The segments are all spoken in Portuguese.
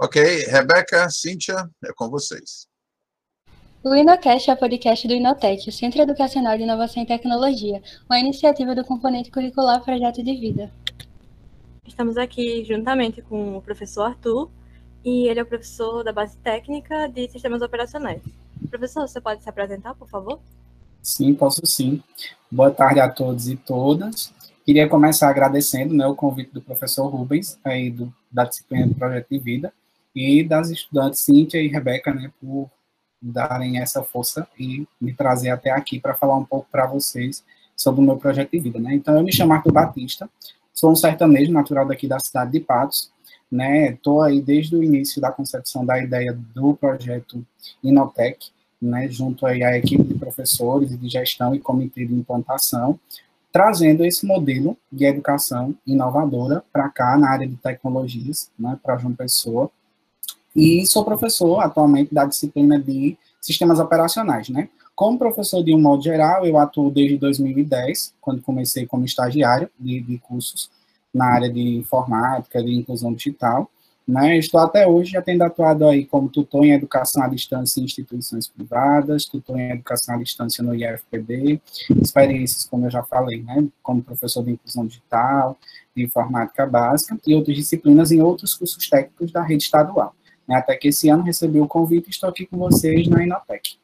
Ok, Rebeca, Cíntia, é com vocês. O InoCast é o podcast do Inotec, o Centro Educacional de Inovação e Tecnologia, uma iniciativa do componente curricular Projeto de Vida. Estamos aqui juntamente com o professor Arthur, e ele é o professor da base técnica de sistemas operacionais. Professor, você pode se apresentar, por favor? Sim, posso sim. Boa tarde a todos e todas. Queria começar agradecendo né, o convite do professor Rubens, aí do, da disciplina do Projeto de Vida, e das estudantes Cíntia e Rebeca, né, por darem essa força e me trazer até aqui para falar um pouco para vocês sobre o meu projeto de vida, né? Então, eu me chamo Arthur Batista, sou um sertanejo natural daqui da cidade de Patos, né? Estou aí desde o início da concepção da ideia do projeto Inotec, né? Junto aí à equipe de professores de gestão e comitê de implantação, trazendo esse modelo de educação inovadora para cá na área de tecnologias, né? Para João Pessoa, e sou professor atualmente da disciplina de sistemas operacionais, né? Como professor de um modo geral, eu atuo desde 2010, quando comecei como estagiário de, de cursos na área de informática, de inclusão digital, né? Estou até hoje já tendo atuado aí como tutor em educação à distância em instituições privadas, tutor em educação à distância no IFPB, experiências, como eu já falei, né? Como professor de inclusão digital, de informática básica e outras disciplinas em outros cursos técnicos da rede estadual. Até que esse ano recebi o convite e estou aqui com vocês na Inotec.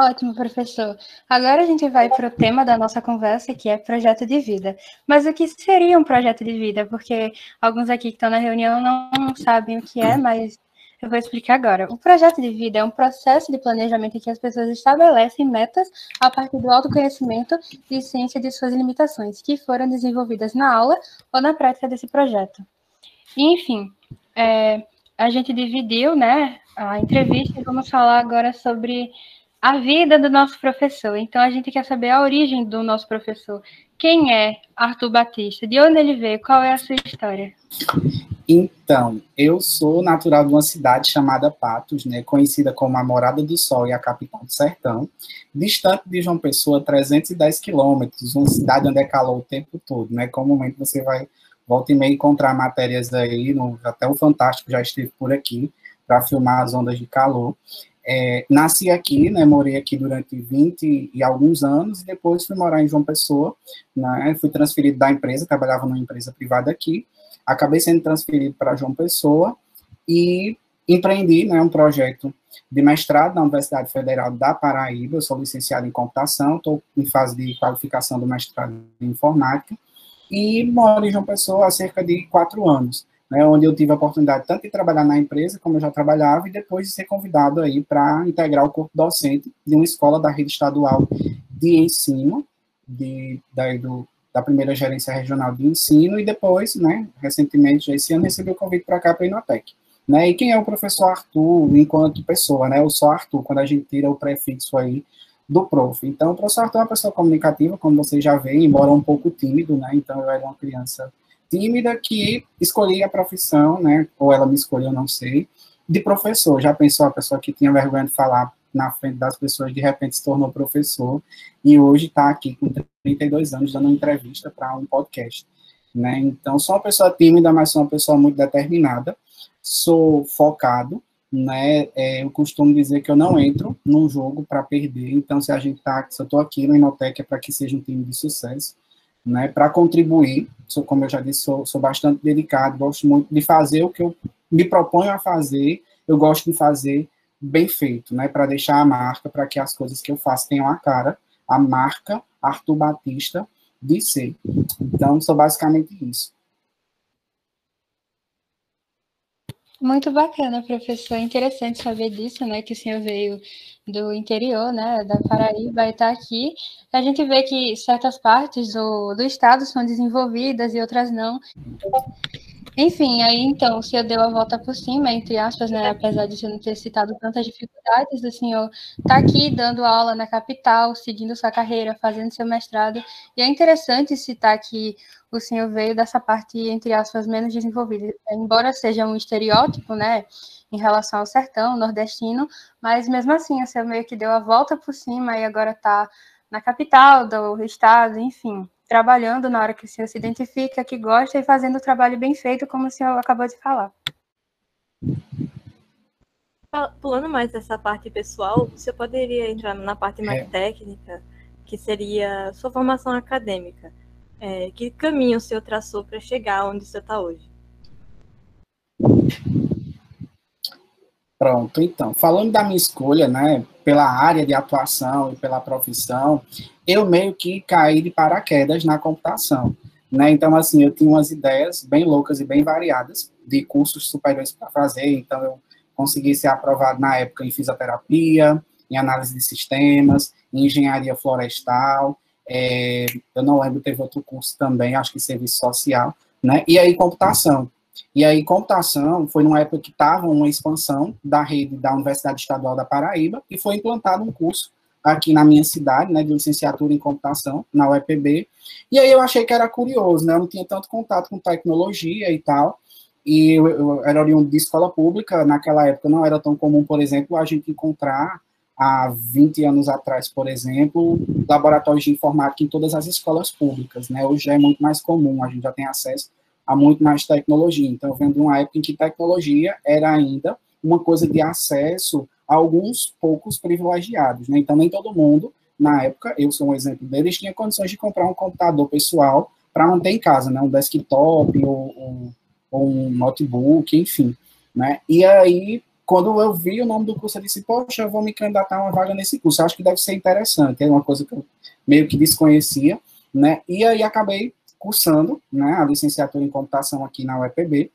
Ótimo, professor. Agora a gente vai para o tema da nossa conversa, que é projeto de vida. Mas o que seria um projeto de vida? Porque alguns aqui que estão na reunião não sabem o que é, mas eu vou explicar agora. O projeto de vida é um processo de planejamento em que as pessoas estabelecem metas a partir do autoconhecimento e ciência de suas limitações, que foram desenvolvidas na aula ou na prática desse projeto. enfim, é, a gente dividiu né, a entrevista e vamos falar agora sobre a vida do nosso professor. Então, a gente quer saber a origem do nosso professor. Quem é Arthur Batista? De onde ele veio? Qual é a sua história? Então, eu sou natural de uma cidade chamada Patos, né, conhecida como a Morada do Sol e a capital do sertão, distante de João Pessoa, 310 quilômetros, uma cidade onde é calor o tempo todo, né, comumente você vai, volta e meia, encontrar matérias aí, no, até o Fantástico já esteve por aqui, para filmar as ondas de calor. É, nasci aqui, né, morei aqui durante 20 e alguns anos, e depois fui morar em João Pessoa, né, fui transferido da empresa, trabalhava numa empresa privada aqui, acabei sendo transferido para João Pessoa e empreendi né, um projeto de mestrado na Universidade Federal da Paraíba, eu sou licenciado em computação, estou em fase de qualificação do mestrado em informática, e moro em João Pessoa há cerca de quatro anos, né, onde eu tive a oportunidade tanto de trabalhar na empresa, como eu já trabalhava, e depois de ser convidado aí para integrar o corpo docente de uma escola da rede estadual de ensino, de, daí do, da primeira gerência regional de ensino e depois, né, recentemente, esse ano, recebi o convite para cá para a Inotec. Né, e quem é o professor Arthur enquanto pessoa, né, o só Arthur, quando a gente tira o prefixo aí do prof. Então, o professor Arthur é uma pessoa comunicativa, como vocês já veem, embora um pouco tímido, né, então eu era uma criança tímida que escolhi a profissão, né, ou ela me escolheu, não sei, de professor. Já pensou a pessoa que tinha vergonha de falar na frente das pessoas, de repente se tornou professor e hoje está aqui com 32 anos dando uma entrevista para um podcast. Né? Então, sou uma pessoa tímida, mas sou uma pessoa muito determinada, sou focado, né? É, eu costumo dizer que eu não entro num jogo para perder, então se a gente tá, se eu estou aqui no Inotec é para que seja um time de sucesso, né? Para contribuir, sou, como eu já disse, sou, sou bastante dedicado, gosto muito de fazer o que eu me proponho a fazer, eu gosto de fazer bem feito, né, para deixar a marca, para que as coisas que eu faço tenham a cara, a marca Arthur Batista de ser. Então, sou basicamente isso. Muito bacana, professor. Interessante saber disso, né? Que o senhor veio do interior, né? Da Paraíba e está aqui. A gente vê que certas partes do, do estado são desenvolvidas e outras não. Enfim, aí então o senhor deu a volta por cima, entre aspas, né? Apesar de eu não ter citado tantas dificuldades, o senhor está aqui dando aula na capital, seguindo sua carreira, fazendo seu mestrado. E é interessante citar que o senhor veio dessa parte, entre aspas, menos desenvolvida. Embora seja um estereótipo, né? Em relação ao sertão nordestino, mas mesmo assim, o senhor meio que deu a volta por cima e agora está na capital do estado, enfim. Trabalhando na hora que o senhor se identifica, que gosta e fazendo o trabalho bem feito, como o senhor acabou de falar. Pulando mais essa parte pessoal, você poderia entrar na parte mais é. técnica, que seria sua formação acadêmica. É, que caminho o senhor traçou para chegar onde o senhor está hoje? Pronto, então, falando da minha escolha, né, pela área de atuação e pela profissão, eu meio que caí de paraquedas na computação, né, então, assim, eu tinha umas ideias bem loucas e bem variadas de cursos superiores para fazer, então eu consegui ser aprovado na época em fisioterapia, em análise de sistemas, em engenharia florestal, é, eu não lembro, teve outro curso também, acho que serviço social, né? E aí computação. E aí computação foi numa época que estava uma expansão da rede da Universidade Estadual da Paraíba e foi implantado um curso aqui na minha cidade, né, de licenciatura em computação, na UEPB. E aí eu achei que era curioso, né? Eu não tinha tanto contato com tecnologia e tal, e eu, eu era oriundo de escola pública, naquela época não era tão comum, por exemplo, a gente encontrar há 20 anos atrás, por exemplo, laboratórios de informática em todas as escolas públicas, né? Hoje é muito mais comum, a gente já tem acesso a muito mais tecnologia. Então, eu venho uma época em que tecnologia era ainda uma coisa de acesso a alguns poucos privilegiados, né? Então, nem todo mundo, na época, eu sou um exemplo deles, tinha condições de comprar um computador pessoal para manter em casa, né? Um desktop ou, ou ou um notebook, enfim, né? E aí, quando eu vi o nome do curso, eu disse, poxa, eu vou me candidatar a uma vaga nesse curso, acho que deve ser interessante, é uma coisa que eu meio que desconhecia, né? E aí acabei cursando, né, a licenciatura em computação aqui na UEPB.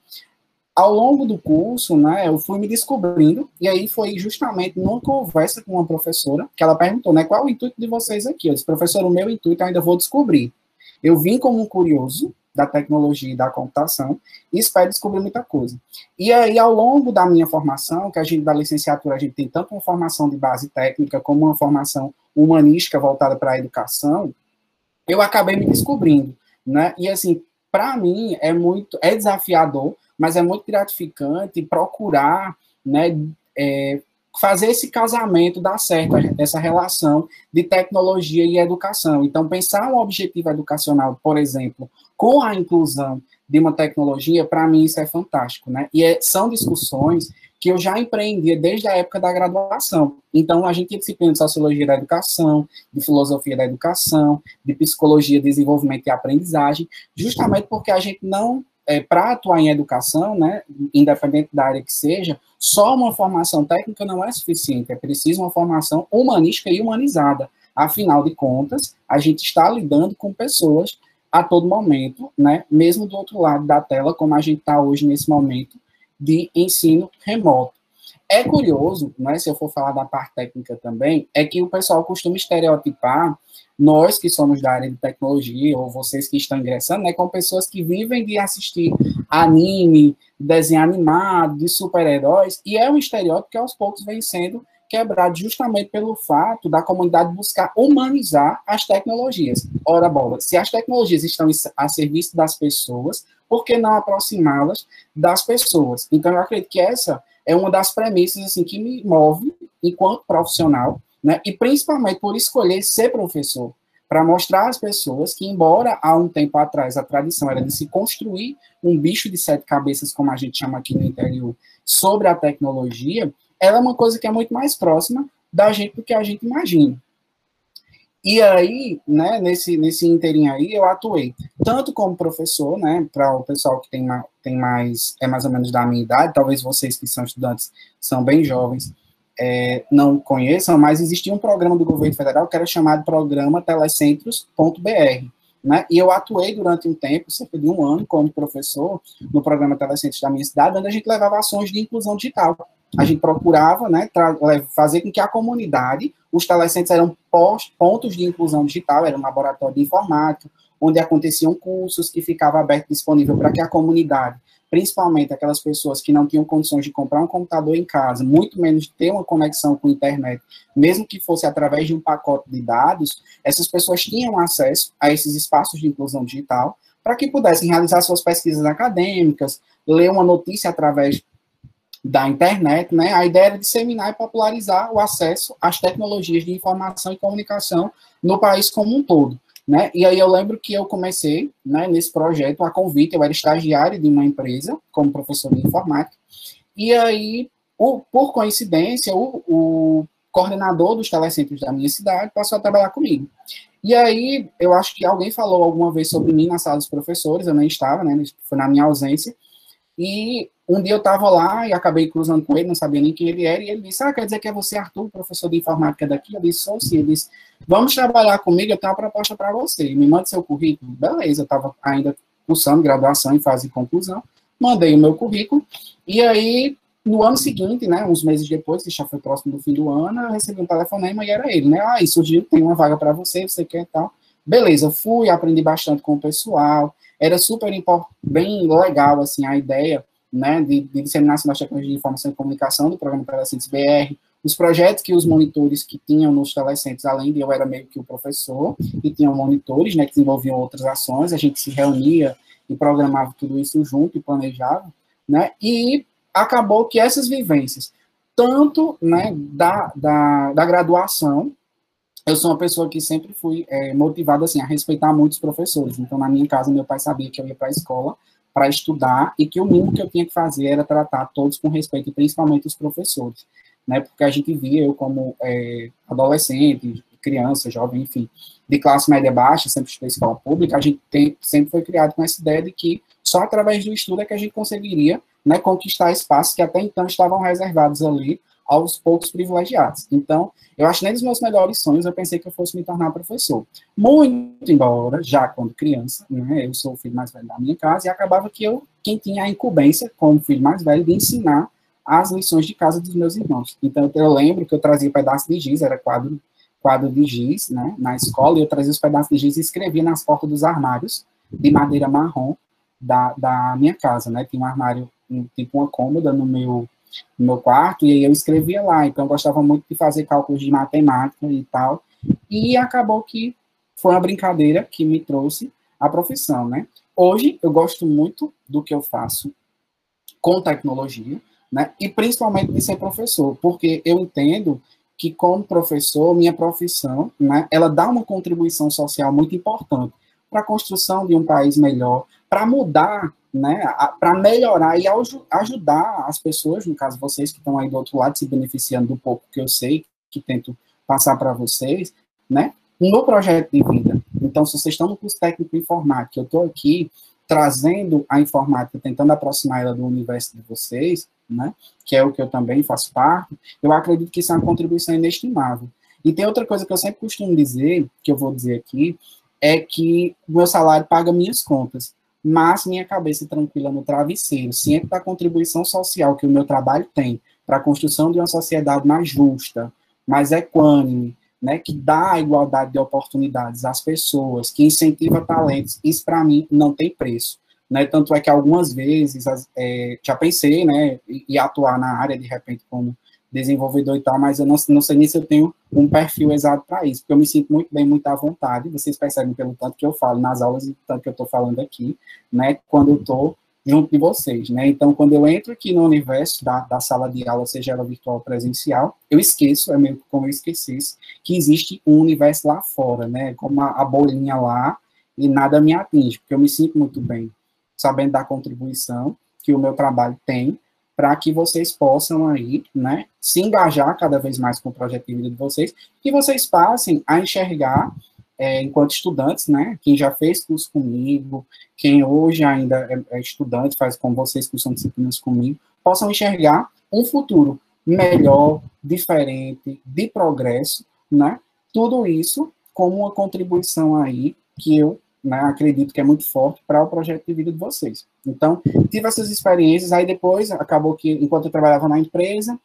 Ao longo do curso, né, eu fui me descobrindo, e aí foi justamente numa conversa com uma professora, que ela perguntou, né, qual é o intuito de vocês aqui? Eu disse, professor, o meu intuito eu ainda vou descobrir. Eu vim como um curioso, da tecnologia e da computação e espero descobrir muita coisa. E aí, ao longo da minha formação, que a gente, da licenciatura, a gente tem tanto uma formação de base técnica como uma formação humanística voltada para a educação, eu acabei me descobrindo, né? E assim, para mim é muito, é desafiador, mas é muito gratificante procurar, né, é, fazer esse casamento dar certo, essa relação de tecnologia e educação. Então, pensar um objetivo educacional, por exemplo, com a inclusão de uma tecnologia, para mim isso é fantástico, né? E é, são discussões que eu já empreendia desde a época da graduação. Então, a gente tinha disciplina de sociologia da educação, de filosofia da educação, de psicologia, desenvolvimento e aprendizagem, justamente porque a gente não é, para atuar em educação, né, independente da área que seja, só uma formação técnica não é suficiente, é preciso uma formação humanística e humanizada. Afinal de contas, a gente está lidando com pessoas a todo momento, né, mesmo do outro lado da tela, como a gente está hoje nesse momento de ensino remoto. É curioso, né, se eu for falar da parte técnica também, é que o pessoal costuma estereotipar nós que somos da área de tecnologia, ou vocês que estão ingressando, né, com pessoas que vivem de assistir anime, desenho animado, de super-heróis, e é um estereótipo que aos poucos vem sendo quebrado justamente pelo fato da comunidade buscar humanizar as tecnologias. Ora, bola, se as tecnologias estão a serviço das pessoas, por que não aproximá-las das pessoas? Então, eu acredito que essa é uma das premissas assim, que me move enquanto profissional, né? E principalmente por escolher ser professor, para mostrar às pessoas que, embora há um tempo atrás a tradição era de se construir um bicho de sete cabeças, como a gente chama aqui no interior, sobre a tecnologia, ela é uma coisa que é muito mais próxima da gente do que a gente imagina. E aí, né, nesse, nesse inteirinho aí, eu atuei tanto como professor, né, para o pessoal que tem, tem mais, é mais ou menos da minha idade, talvez vocês que são estudantes são bem jovens, é, não conheçam, mas existia um programa do governo federal que era chamado Programa Telecentros.br. Né? E eu atuei durante um tempo, cerca de um ano, como professor no programa Telecentros da minha cidade, onde a gente levava ações de inclusão digital. A gente procurava né, fazer com que a comunidade, os telecentros eram pontos de inclusão digital, era um laboratório de informática, onde aconteciam cursos que ficava aberto disponível para que a comunidade principalmente aquelas pessoas que não tinham condições de comprar um computador em casa, muito menos de ter uma conexão com a internet, mesmo que fosse através de um pacote de dados, essas pessoas tinham acesso a esses espaços de inclusão digital para que pudessem realizar suas pesquisas acadêmicas, ler uma notícia através da internet, né? A ideia era disseminar e popularizar o acesso às tecnologias de informação e comunicação no país como um todo. né? E aí eu lembro que eu comecei, né, nesse projeto, a convite, eu era estagiário de uma empresa, como professor de informática, e aí, o, por coincidência, o, o coordenador dos telecentros da minha cidade passou a trabalhar comigo. E aí, eu acho que alguém falou alguma vez sobre mim na sala dos professores, eu nem estava, né, foi na minha ausência, e um dia eu estava lá e acabei cruzando com ele, não sabia nem quem ele era, e ele disse, ah, quer dizer que é você, Arthur, professor de informática daqui? Eu disse, sou sim. Ele disse, vamos trabalhar comigo, eu tenho uma proposta para você, me manda seu currículo. Beleza, eu estava ainda cursando graduação em fase de conclusão, mandei o meu currículo, e aí, no ano seguinte, né, uns meses depois, que já foi próximo do fim do ano, eu recebi um telefonema e era ele, né, ah, surgiu, tem uma vaga para você, você quer tal. Beleza, fui, aprendi bastante com o pessoal, era super bem legal, assim, a ideia, né, de, de disseminação das tecnologias de informação e comunicação do programa Telecentes BR, os projetos que os monitores que tinham nos telecentes, além de eu era meio que o professor, e tinham monitores, né, que desenvolviam outras ações, a gente se reunia e programava tudo isso junto e planejava, né, e acabou que essas vivências, tanto, né, da, da, da graduação, eu sou uma pessoa que sempre fui é, motivada, assim, a respeitar muitos professores, então, na minha casa, meu pai sabia que eu ia para a escola, para estudar e que o mínimo que eu tinha que fazer era tratar todos com respeito, principalmente os professores, né? Porque a gente via eu como é, adolescente, criança, jovem, enfim, de classe média baixa, sempre estudei escola pública, a gente tem, sempre foi criado com essa ideia de que só através do estudo é que a gente conseguiria né, conquistar espaços que até então estavam reservados ali aos poucos privilegiados. Então, eu acho que nem dos meus melhores sonhos eu pensei que eu fosse me tornar professor. Muito embora, já quando criança, né, eu sou o filho mais velho da minha casa, e acabava que eu, quem tinha a incumbência, como filho mais velho, de ensinar as lições de casa dos meus irmãos. Então, eu lembro que eu trazia pedaço de giz, era quadro, quadro de giz, né, na escola, e eu trazia os pedaços de giz e escrevia nas portas dos armários de madeira marrom da, da minha casa, né, tinha um armário, um, tipo uma cômoda no meu no meu quarto, e eu escrevia lá. Então, eu gostava muito de fazer cálculos de matemática e tal. E acabou que foi uma brincadeira que me trouxe a profissão, né? Hoje, eu gosto muito do que eu faço com tecnologia, né? E principalmente de ser professor, porque eu entendo que como professor, minha profissão, né, ela dá uma contribuição social muito importante para a construção de um país melhor, para mudar né, para melhorar e ajudar as pessoas, no caso vocês que estão aí do outro lado se beneficiando do pouco que eu sei, que tento passar para vocês, né, no projeto de vida. Então, se vocês estão no curso técnico informática, eu estou aqui trazendo a informática, tentando aproximar ela do universo de vocês, né, que é o que eu também faço parte, eu acredito que isso é uma contribuição inestimável. E tem outra coisa que eu sempre costumo dizer, que eu vou dizer aqui, é que meu salário paga minhas contas mas minha cabeça tranquila no travesseiro, ciente da contribuição social que o meu trabalho tem para a construção de uma sociedade mais justa, mais equânime, né, que dá a igualdade de oportunidades às pessoas, que incentiva talentos, isso para mim não tem preço. Né, tanto é que algumas vezes é, já pensei né, em atuar na área de repente como desenvolvedor e tal, mas eu não, não sei nem se eu tenho um perfil exato para isso, porque eu me sinto muito bem, muito à vontade, vocês percebem pelo tanto que eu falo nas aulas e tanto que eu estou falando aqui, né, quando eu estou junto de vocês, né, então quando eu entro aqui no universo da, da sala de aula, seja ela virtual ou presencial, eu esqueço, é meio como eu esquecesse, que existe um universo lá fora, né, como a, a bolinha lá, e nada me atinge, porque eu me sinto muito bem, sabendo da contribuição que o meu trabalho tem, para que vocês possam aí, né, se engajar cada vez mais com o projeto de vida de vocês, que vocês passem a enxergar, é, enquanto estudantes, né, quem já fez curso comigo, quem hoje ainda é, é estudante, faz com vocês cursam disciplinas comigo, possam enxergar um futuro melhor, diferente, de progresso, né, tudo isso como uma contribuição aí que eu né, acredito que é muito forte para o projeto de vida de vocês. Então, tive essas experiências, aí depois acabou que, enquanto eu trabalhava na empresa,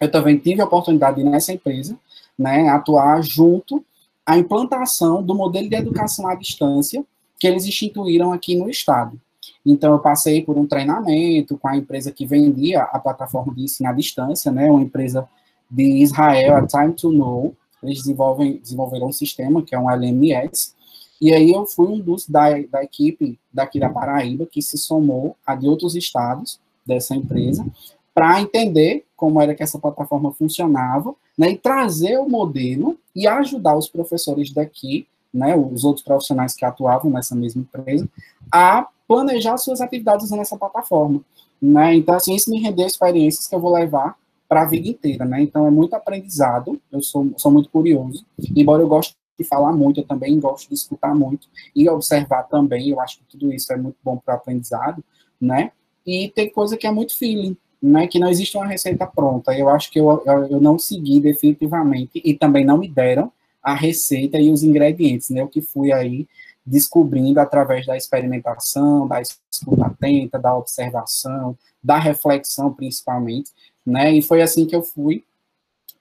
eu também tive a oportunidade de, nessa empresa, né, atuar junto à implantação do modelo de educação à distância que eles instituíram aqui no estado. Então, eu passei por um treinamento com a empresa que vendia a plataforma de ensino à distância, né, uma empresa de Israel, a Time to Know, eles desenvolvem, desenvolveram um sistema que é um LMS, e aí eu fui um dos da, da equipe daqui da Paraíba que se somou a de outros estados dessa empresa para entender como era que essa plataforma funcionava, né, e trazer o modelo e ajudar os professores daqui né, os outros profissionais que atuavam nessa mesma empresa, a planejar suas atividades usando essa plataforma. Né? Então, assim, isso me rendeu experiências que eu vou levar para a vida inteira, né? Então, é muito aprendizado, eu sou, sou muito curioso, embora eu goste de falar muito, eu também gosto de escutar muito e observar também, eu acho que tudo isso é muito bom para o aprendizado, né? E tem coisa que é muito feeling, né? Que não existe uma receita pronta, eu acho que eu, eu, eu não segui definitivamente e também não me deram a receita e os ingredientes, né? O que fui aí descobrindo através da experimentação, da escuta atenta, da observação, da reflexão, principalmente, né? E foi assim que eu fui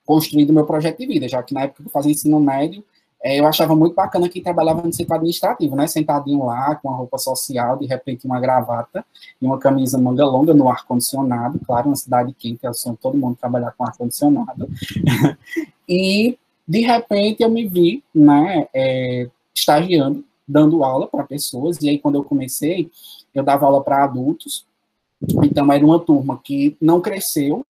construindo meu projeto de vida, já que na época que eu fazia ensino médio, é, eu achava muito bacana quem trabalhava no setor administrativo, né? Sentadinho lá, com a roupa social, de repente uma gravata e uma camisa manga longa no ar-condicionado, claro, uma cidade quente, é o sonho todo mundo trabalhar com ar-condicionado. e, de repente, eu me vi, né, é, estagiando, dando aula para pessoas, e aí quando eu comecei, eu dava aula para adultos, então era uma turma que não cresceu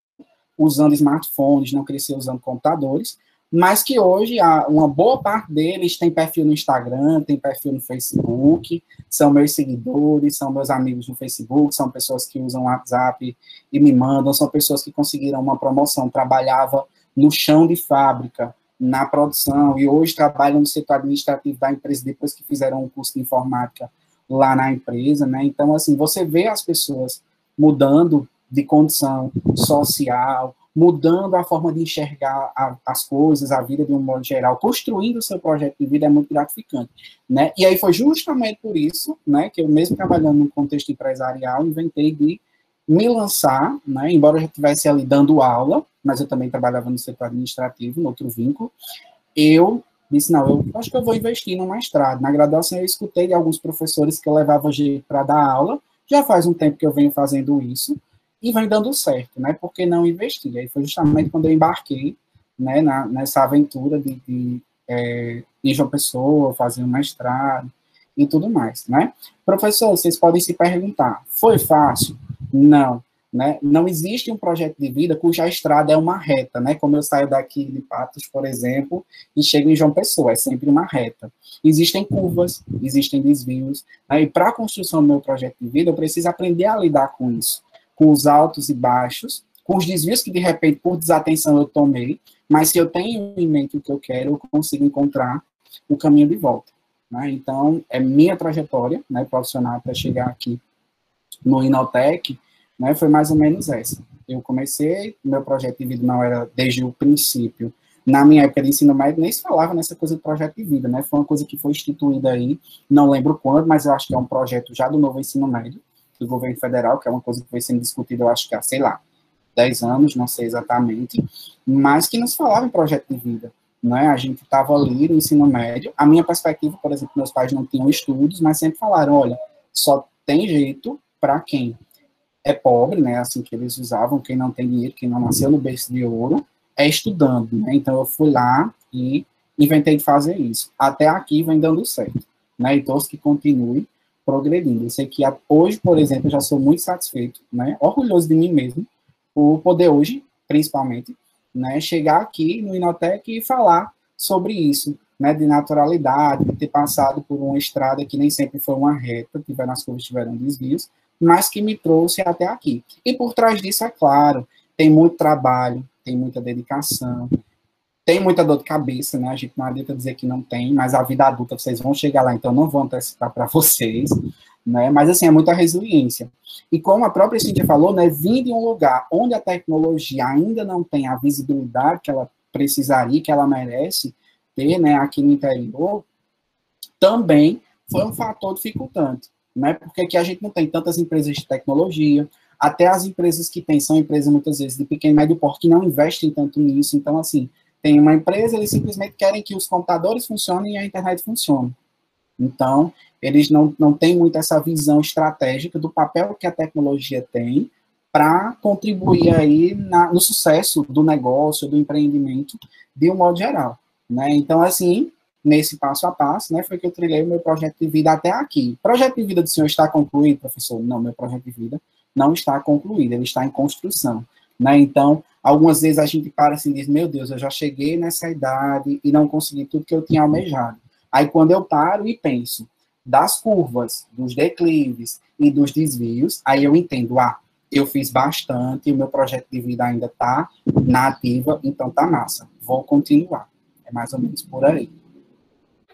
usando smartphones, não cresceu usando computadores, mas que hoje uma boa parte deles tem perfil no Instagram, tem perfil no Facebook, são meus seguidores, são meus amigos no Facebook, são pessoas que usam WhatsApp e me mandam, são pessoas que conseguiram uma promoção, trabalhava no chão de fábrica, na produção, e hoje trabalham no setor administrativo da empresa depois que fizeram um curso de informática lá na empresa, né? Então, assim, você vê as pessoas mudando de condição social, mudando a forma de enxergar a, as coisas, a vida de um modo geral, construindo o seu projeto de vida é muito gratificante, né? E aí foi justamente por isso, né, que eu mesmo trabalhando no contexto empresarial, inventei de me lançar, né, embora eu já estivesse ali dando aula, mas eu também trabalhava no setor administrativo, no outro vínculo, eu disse, não, eu acho que eu vou investir no mestrado. Na graduação eu escutei de alguns professores que eu levava para dar aula, já faz um tempo que eu venho fazendo isso, e vem dando certo, né? Por não investir? Aí foi justamente quando eu embarquei né, na, nessa aventura de, de é, João Pessoa, fazer um mestrado e tudo mais, né? Professor, vocês podem se perguntar, foi fácil? Não, né? Não existe um projeto de vida cuja estrada é uma reta, né? Como eu saio daqui de Patos, por exemplo, e chego em João Pessoa, é sempre uma reta. Existem curvas, existem desvios, né? e para a construção do meu projeto de vida, eu preciso aprender a lidar com isso com os altos e baixos, com os desvios que de repente por desatenção eu tomei, mas se eu tenho em mente o que eu quero, eu consigo encontrar o caminho de volta. Né? Então, é minha trajetória né, profissional para chegar aqui no Inotec, né, foi mais ou menos essa. Eu comecei, meu projeto de vida não era desde o princípio. Na minha época de ensino médio, nem se falava nessa coisa de projeto de vida, né? Foi uma coisa que foi instituída aí, não lembro quando, mas eu acho que é um projeto já do novo ensino médio, do governo federal, que é uma coisa que foi sendo discutida, eu acho que há, sei lá, 10 anos, não sei exatamente, mas que nos falava em projeto de vida. Né? A gente estava ali no ensino médio. A minha perspectiva, por exemplo, meus pais não tinham estudos, mas sempre falaram: olha, só tem jeito para quem é pobre, né? Assim que eles usavam, quem não tem dinheiro, quem não nasceu no berço de ouro, é estudando. Né? Então eu fui lá e inventei de fazer isso. Até aqui vem dando certo. Né? E todos que continuem progredindo. Eu sei que hoje, por exemplo, eu já sou muito satisfeito, né, orgulhoso de mim mesmo, por poder hoje, principalmente, né, chegar aqui no Inotec e falar sobre isso, né, de naturalidade, de ter passado por uma estrada que nem sempre foi uma reta, tiveram as curvas tiveram desvios, mas que me trouxe até aqui. E por trás disso, é claro, tem muito trabalho, tem muita dedicação, tem muita dor de cabeça, né? A gente não adianta dizer que não tem, mas a vida adulta vocês vão chegar lá, então não vou antecipar para vocês, né? Mas assim, é muita resiliência. E como a própria Cintia falou, né, vir de um lugar onde a tecnologia ainda não tem a visibilidade que ela precisaria, que ela merece ter, né, aqui no interior, também foi um fator dificultante, né? Porque aqui a gente não tem tantas empresas de tecnologia, até as empresas que têm são empresas muitas vezes de pequeno e médio porte que não investem tanto nisso, então assim, tem uma empresa, eles simplesmente querem que os computadores funcionem e a internet funcione. Então, eles não, não têm muito essa visão estratégica do papel que a tecnologia tem para contribuir aí na, no sucesso do negócio, do empreendimento, de um modo geral. Né? Então, assim, nesse passo a passo, né, foi que eu trilhei o meu projeto de vida até aqui. O projeto de vida do senhor está concluído, professor? Não, meu projeto de vida não está concluído, ele está em construção. Né? Então, algumas vezes a gente para assim e diz, meu Deus, eu já cheguei nessa idade e não consegui tudo que eu tinha almejado. Aí quando eu paro e penso das curvas, dos declives e dos desvios, aí eu entendo, ah, eu fiz bastante, o meu projeto de vida ainda está na ativa, então tá massa, vou continuar. É mais ou menos por aí.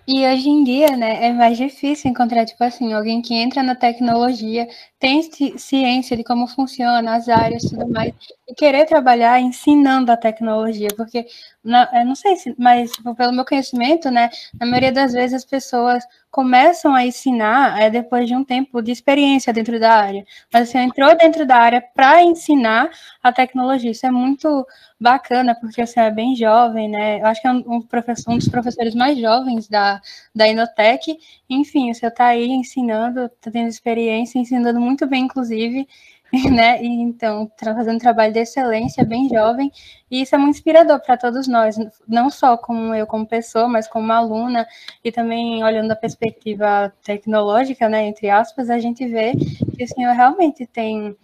E hoje em dia, né, é mais difícil encontrar, tipo assim, alguém que entra na tecnologia, tem ciência de como funciona as áreas e tudo mais, e querer trabalhar ensinando a tecnologia, porque, eu não sei se, mas tipo, pelo meu conhecimento, né, na maioria das vezes as pessoas começam a ensinar é, depois de um tempo de experiência dentro da área. Mas você entrou dentro da área para ensinar a tecnologia. Isso é muito bacana, porque você é bem jovem, né? Eu acho que é um, professor, um dos professores mais jovens da, da Inotec. Enfim, você está aí ensinando, está tendo experiência, ensinando muito bem, inclusive. né? E, então, fazendo um trabalho de excelência, bem jovem, e isso é muito inspirador para todos nós, não só como eu como pessoa, mas como aluna, e também olhando a perspectiva tecnológica, né, entre aspas, a gente vê que o senhor realmente tem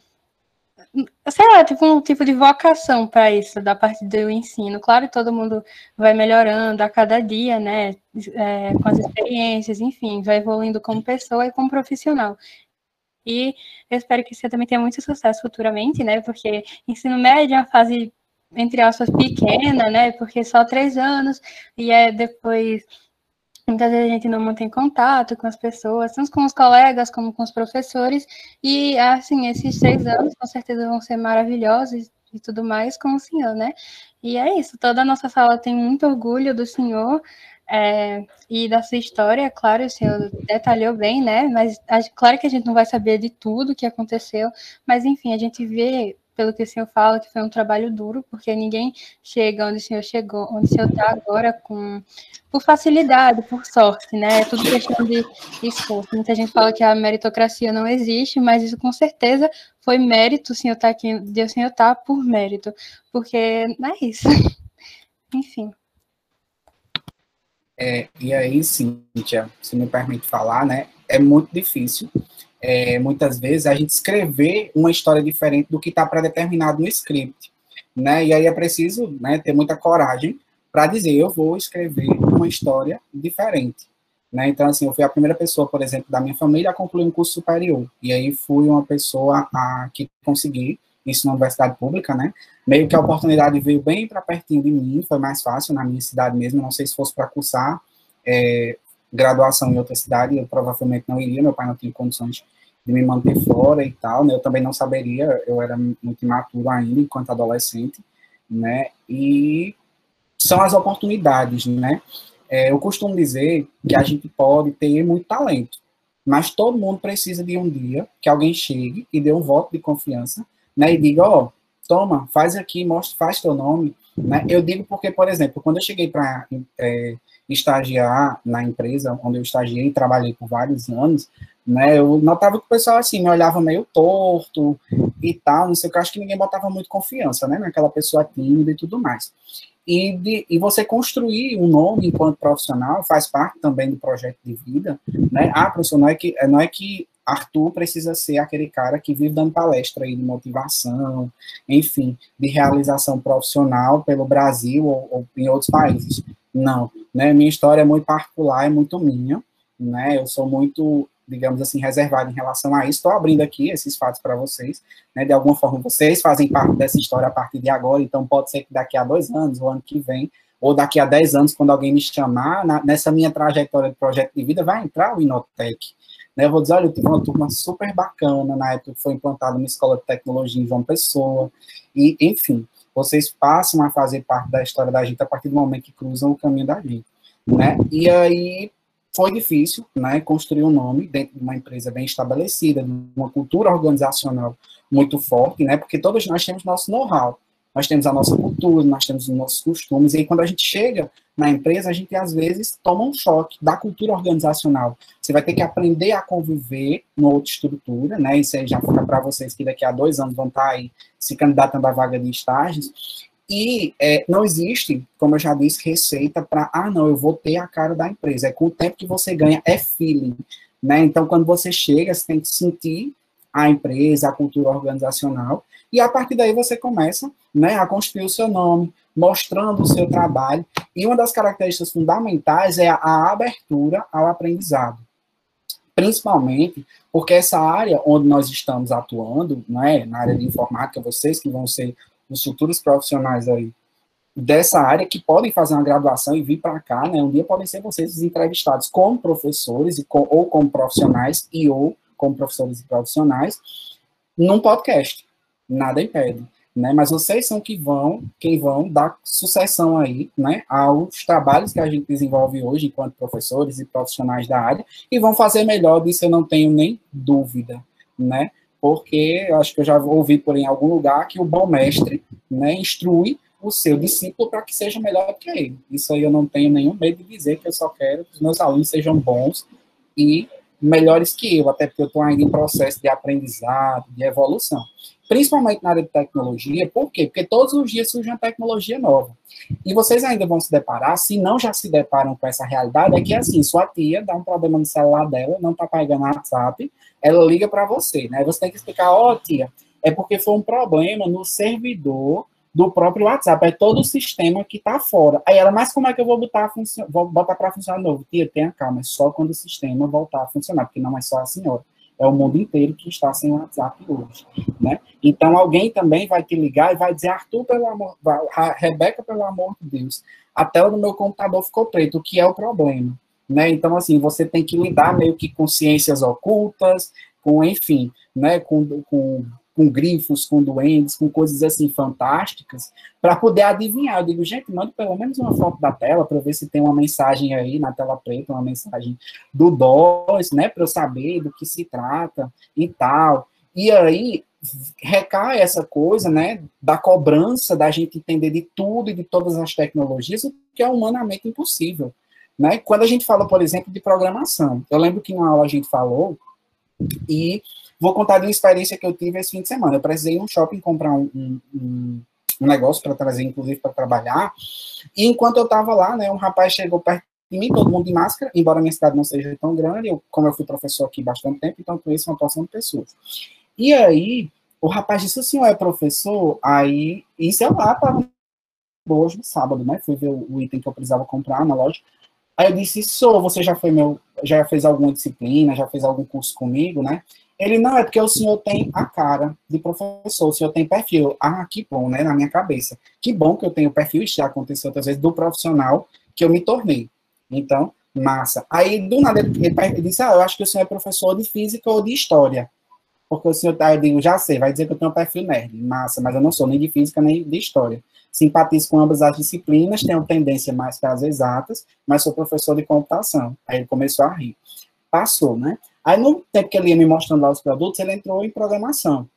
sei lá, tipo um tipo de vocação para isso da parte do ensino. Claro, todo mundo vai melhorando a cada dia, né? É, com as experiências, enfim, vai evoluindo como pessoa e como profissional. E eu espero que você também tenha muito sucesso futuramente, né? Porque ensino médio é uma fase, entre aspas, pequena, né? Porque só três anos, e é depois. Muitas vezes a gente não mantém contato com as pessoas, tanto com os colegas como com os professores, e assim, esses seis anos com certeza vão ser maravilhosos e tudo mais com o senhor, né? E é isso, toda a nossa sala tem muito orgulho do senhor, é, e da sua história, claro, o senhor detalhou bem, né? Mas claro que a gente não vai saber de tudo que aconteceu, mas enfim, a gente vê, pelo que o senhor fala, que foi um trabalho duro, porque ninguém chega onde o senhor chegou, onde o senhor está agora com por facilidade, por sorte, né? É tudo questão de esforço. Muita gente fala que a meritocracia não existe, mas isso com certeza foi mérito, o senhor está aqui, de o senhor estar tá por mérito, porque não é isso. Enfim. É, e aí, Cíntia, se me permite falar, né, é muito difícil, é, muitas vezes, a gente escrever uma história diferente do que está pré-determinado no script, né, e aí é preciso né, ter muita coragem para dizer, eu vou escrever uma história diferente. Né? Então, assim, eu fui a primeira pessoa, por exemplo, da minha família a concluir um curso superior, e aí fui uma pessoa a, que consegui isso na universidade pública, né? Meio que a oportunidade veio bem para pertinho de mim, foi mais fácil na minha cidade mesmo. Não sei se fosse para cursar é, graduação em outra cidade, eu provavelmente não iria. Meu pai não tinha condições de me manter fora e tal, né? Eu também não saberia, eu era muito imaturo ainda enquanto adolescente, né? E são as oportunidades, né? É, eu costumo dizer que a gente pode ter muito talento, mas todo mundo precisa de um dia que alguém chegue e dê um voto de confiança né, e diga, ó, oh, toma, faz aqui, mostra, faz teu nome, né? Eu digo porque, por exemplo, quando eu cheguei para é, estagiar na empresa onde eu estagiei e trabalhei por vários anos, né, eu notava que o pessoal, assim, me olhava meio torto e tal, não sei o que, acho que ninguém botava muito confiança, né, naquela pessoa tímida e tudo mais. E, de, e você construir um nome enquanto profissional faz parte também do projeto de vida, né, ah, professor, não é que, não é que Arthur precisa ser aquele cara que vive dando palestra aí de motivação, enfim, de realização profissional pelo Brasil ou, ou em outros países. Não, né? Minha história é muito particular, é muito minha, né? Eu sou muito, digamos assim, reservado em relação a isso. Estou abrindo aqui esses fatos para vocês, né? De alguma forma, vocês fazem parte dessa história a partir de agora, então pode ser que daqui a dois anos, o ano que vem, ou daqui a dez anos, quando alguém me chamar, na, nessa minha trajetória de projeto de vida, vai entrar o Inotec, né? Eu vou dizer, olha, eu tive uma turma super bacana na época foi implantada uma escola de tecnologia em João Pessoa, e, enfim, vocês passam a fazer parte da história da gente a partir do momento que cruzam o caminho da gente, né? E aí foi difícil, né, construir um nome dentro de uma empresa bem estabelecida, de uma cultura organizacional muito forte, né? Porque todos nós temos nosso know-how, nós temos a nossa cultura, nós temos os nossos costumes, e aí quando a gente chega na empresa, a gente às vezes toma um choque da cultura organizacional. Você vai ter que aprender a conviver numa outra estrutura, né? Isso aí já fica para vocês que daqui a dois anos vão estar tá aí se candidatando à vaga de estágios. E é, não existe, como eu já disse, receita para, ah, não, eu vou ter a cara da empresa. É com o tempo que você ganha, é feeling. Né? Então, quando você chega, você tem que sentir a empresa, a cultura organizacional, e a partir daí você começa né, a construir o seu nome, mostrando o seu trabalho, e uma das características fundamentais é a, abertura ao aprendizado. Principalmente porque essa área onde nós estamos atuando, né, na área de informática, vocês que vão ser os futuros profissionais aí dessa área que podem fazer uma graduação e vir para cá, né? Um dia podem ser vocês os entrevistados como professores e com, ou como profissionais e ou como professores e profissionais num podcast. Nada impede, né? Mas vocês são que vão, quem vão dar sucessão aí, né, aos trabalhos que a gente desenvolve hoje enquanto professores e profissionais da área e vão fazer melhor disso, eu não tenho nem dúvida, né? Porque eu acho que eu já ouvi por em algum lugar que o bom mestre, né, instrui o seu discípulo para que seja melhor que ele. Isso aí eu não tenho nenhum medo de dizer que eu só quero que os meus alunos sejam bons e melhores que eu, até porque eu estou ainda em processo de aprendizado, de evolução. Principalmente na área de tecnologia, por quê? Porque todos os dias surge uma tecnologia nova. E vocês ainda vão se deparar, se não já se deparam com essa realidade, é que assim, sua tia dá um problema no celular dela, não está pegando WhatsApp, ela liga para você, né? Você tem que explicar, ó, oh, tia, é porque foi um problema no servidor do próprio WhatsApp, é todo o sistema que está fora. Aí ela, mas como é que eu vou botar, vou botar para funcionar de novo? Tia, tenha calma, é só quando o sistema voltar a funcionar, porque não é só a senhora, é o mundo inteiro que está sem WhatsApp hoje, né? Então alguém também vai te ligar e vai dizer, Arthur, pelo amor, Rebeca, pelo amor de Deus, a tela do meu computador ficou preta, o que é o problema? Né? Então, assim, você tem que lidar meio que com ciências ocultas, com, enfim, né, com, com com grifos, com duendes, com coisas assim fantásticas, para poder adivinhar. Eu digo, gente, manda pelo menos uma foto da tela para ver se tem uma mensagem aí na tela preta, uma mensagem do DOS, né, para eu saber do que se trata e tal. E aí recai essa coisa, né, da cobrança da gente entender de tudo e de todas as tecnologias, o que é humanamente impossível. Né? Quando a gente fala, por exemplo, de programação, eu lembro que numa aula a gente falou e Vou contar de uma experiência que eu tive esse fim de semana. Eu precisei ir no shopping comprar um, um, um negócio para trazer, inclusive, para trabalhar. E enquanto eu estava lá, né, um rapaz chegou perto de mim, todo mundo de máscara, embora minha cidade não seja tão grande, eu, como eu fui professor aqui bastante tempo, então conheço uma porção de pessoas. E aí, o rapaz disse, o senhor é professor? Aí, isso é lá, estava hoje, no sábado, né, fui ver o, o item que eu precisava comprar na loja. Aí eu disse, sou, você já foi meu, já fez alguma disciplina, já fez algum curso comigo, né? Ele, não, é porque o senhor tem a cara de professor, o senhor tem perfil. Ah, que bom, né, na minha cabeça. Que bom que eu tenho perfil, isso já aconteceu outras vezes, do profissional que eu me tornei. Então, massa. Aí, do nada, ele, disse, ah, eu acho que o senhor é professor de física ou de história. Porque o senhor, tá, eu digo, já sei, vai dizer que eu tenho um perfil nerd. Massa, mas eu não sou nem de física, nem de história. Simpatizo com ambas as disciplinas, tenho tendência mais para as exatas, mas sou professor de computação. Aí ele começou a rir. Passou, né? Aí, no tempo que ele ia me mostrando lá os produtos, ele entrou em programação,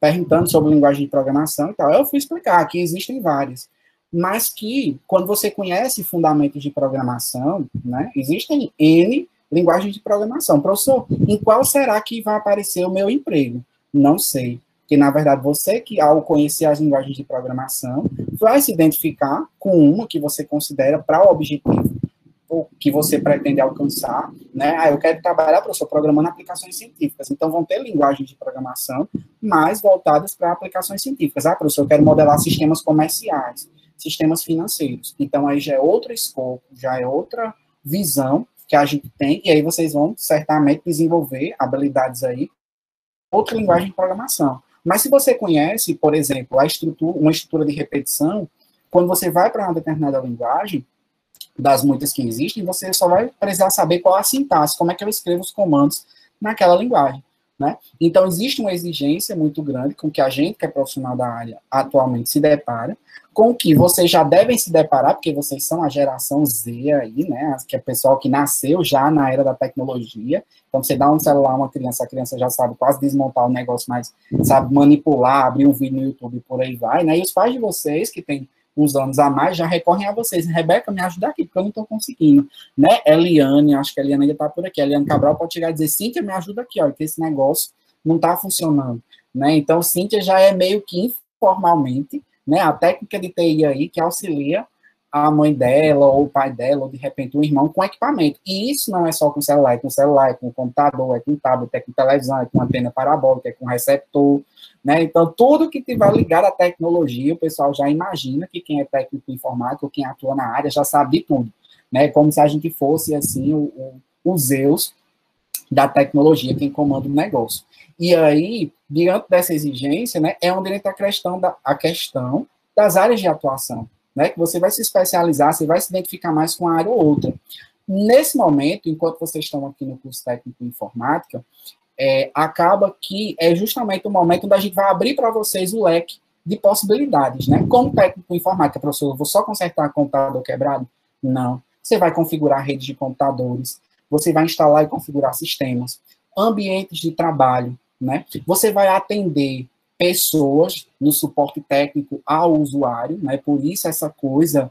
perguntando sobre linguagem de programação e tal. Eu fui explicar que existem várias, mas que, quando você conhece fundamentos de programação, né, existem N linguagens de programação. Professor, em qual será que vai aparecer o meu emprego? Não sei. Porque, na verdade, você que, ao conhecer as linguagens de programação, vai se identificar com uma que você considera para o objetivo que você pretende alcançar, né? Ah, eu quero trabalhar, professor, programando aplicações científicas. Então, vão ter linguagens de programação mais voltadas para aplicações científicas. Ah, professor, eu quero modelar sistemas comerciais, sistemas financeiros. Então, aí já é outro escopo, já é outra visão que a gente tem, e aí vocês vão certamente desenvolver habilidades aí, outra linguagem de programação. Mas se você conhece, por exemplo, a estrutura, uma estrutura de repetição, quando você vai para uma determinada linguagem, das muitas que existem, você só vai precisar saber qual a sintaxe, como é que eu escrevo os comandos naquela linguagem. Né? Então, existe uma exigência muito grande com que a gente, que é profissional da área, atualmente se depara, com que vocês já devem se deparar, porque vocês são a geração Z aí, né? Que é o pessoal que nasceu já na era da tecnologia. Então, você dá um celular a uma criança, a criança já sabe quase desmontar o negócio, mas sabe manipular, abrir um vídeo no YouTube por aí vai, né? E os pais de vocês, que têm uns anos a mais, já recorrem a vocês. Rebeca, me ajuda aqui, porque eu não estou conseguindo. Né? Eliane, acho que a Eliane ainda está por aqui. A Eliane Cabral pode chegar e dizer, Cíntia, me ajuda aqui, olha, que esse negócio não está funcionando. Né? Então, Cíntia já é meio que informalmente, né, a técnica de TI aí que auxilia a mãe dela, ou o pai dela, ou de repente o irmão com equipamento. E isso não é só com celular, é com celular, é com computador, é com tablet, é com televisão, é com antena parabólica, é com receptor, né? Então, tudo que tiver ligado à tecnologia, o pessoal já imagina que quem é técnico informático, quem atua na área, já sabe de tudo, né? Como se a gente fosse, assim, o, o, o Zeus da tecnologia, quem comanda o negócio. E aí, diante dessa exigência, né, é onde entra a questão, da, a questão das áreas de atuação, né, que você vai se especializar, você vai se identificar mais com uma área ou outra. Nesse momento, enquanto vocês estão aqui no curso técnico em informática, é, acaba que é justamente o momento onde a gente vai abrir para vocês o leque de possibilidades, né? Como técnico em informática, professor, eu vou só consertar computador quebrado? Não. Você vai configurar redes de computadores, você vai instalar e configurar sistemas, ambientes de trabalho, né? Você vai atender pessoas no suporte técnico ao usuário, né? Por isso essa coisa,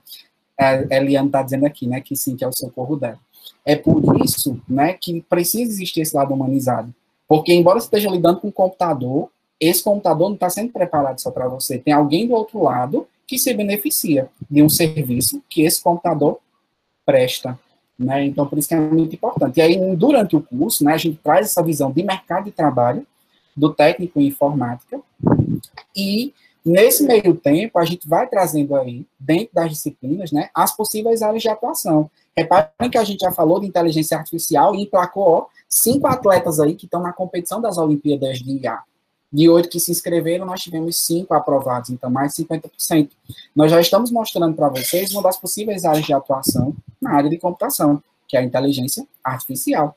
a Eliane está dizendo aqui, né? Que sim, que é o socorro dela. É por isso, né? Que precisa existir esse lado humanizado. Porque, embora você esteja lidando com um computador, esse computador não está sendo preparado só para você. Tem alguém do outro lado que se beneficia de um serviço que esse computador presta. Né? Então, por isso que é muito importante. E aí, durante o curso, né, a gente traz essa visão de mercado de trabalho do técnico em informática e Nesse meio tempo, a gente vai trazendo aí, dentro das disciplinas, né, as possíveis áreas de atuação. Reparem que a gente já falou de inteligência artificial e emplacou cinco atletas aí que estão na competição das Olimpíadas de IA. De oito que se inscreveram, nós tivemos cinco aprovados, então mais de 50%. Nós já estamos mostrando para vocês uma das possíveis áreas de atuação na área de computação, que é a inteligência artificial.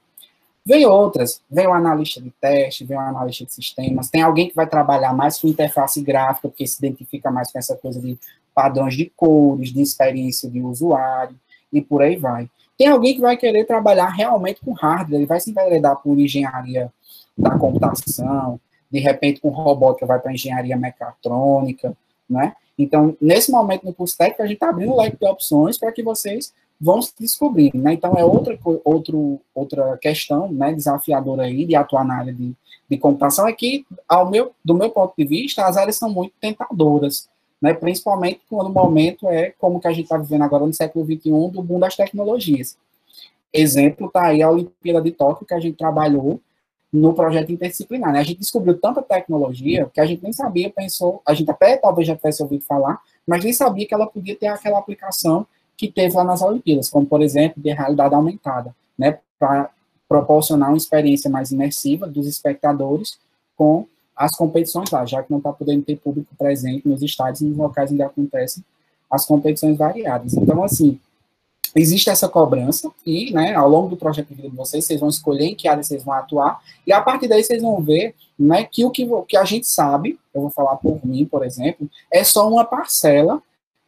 Vem outras, vem o analista de teste, vem o analista de sistemas, tem alguém que vai trabalhar mais com interface gráfica, porque se identifica mais com essa coisa de padrões de cores, de experiência de usuário, e por aí vai. Tem alguém que vai querer trabalhar realmente com hardware, ele vai se enveredar por engenharia da computação, de repente com robótica vai para engenharia mecatrônica, né? Então, nesse momento no curso técnico, a gente está abrindo um leque de opções para que vocês vão se descobrindo, né? Então, é outra, outro, outra questão, né, desafiadora aí de atuar na área de, de computação, é que, ao meu, do meu ponto de vista, as áreas são muito tentadoras, né? Principalmente quando o momento é como que a gente está vivendo agora no século XXI, do boom das tecnologias. Exemplo, está aí a Olimpíada de Tóquio, que a gente trabalhou no projeto interdisciplinar. Né? A gente descobriu tanta tecnologia que a gente nem sabia, pensou, a gente até talvez já tivesse ouvido falar, mas nem sabia que ela podia ter aquela aplicação que teve lá nas Olimpíadas, como, por exemplo, de realidade aumentada, né, para proporcionar uma experiência mais imersiva dos espectadores com as competições lá, já que não está podendo ter público presente nos estádios e nos locais onde acontecem as competições variadas. Então, assim, existe essa cobrança e, né, ao longo do projeto de vida de vocês, vocês vão escolher em que área vocês vão atuar e a partir daí vocês vão ver, né, que o que, que a gente sabe, eu vou falar por mim, por exemplo, é só uma parcela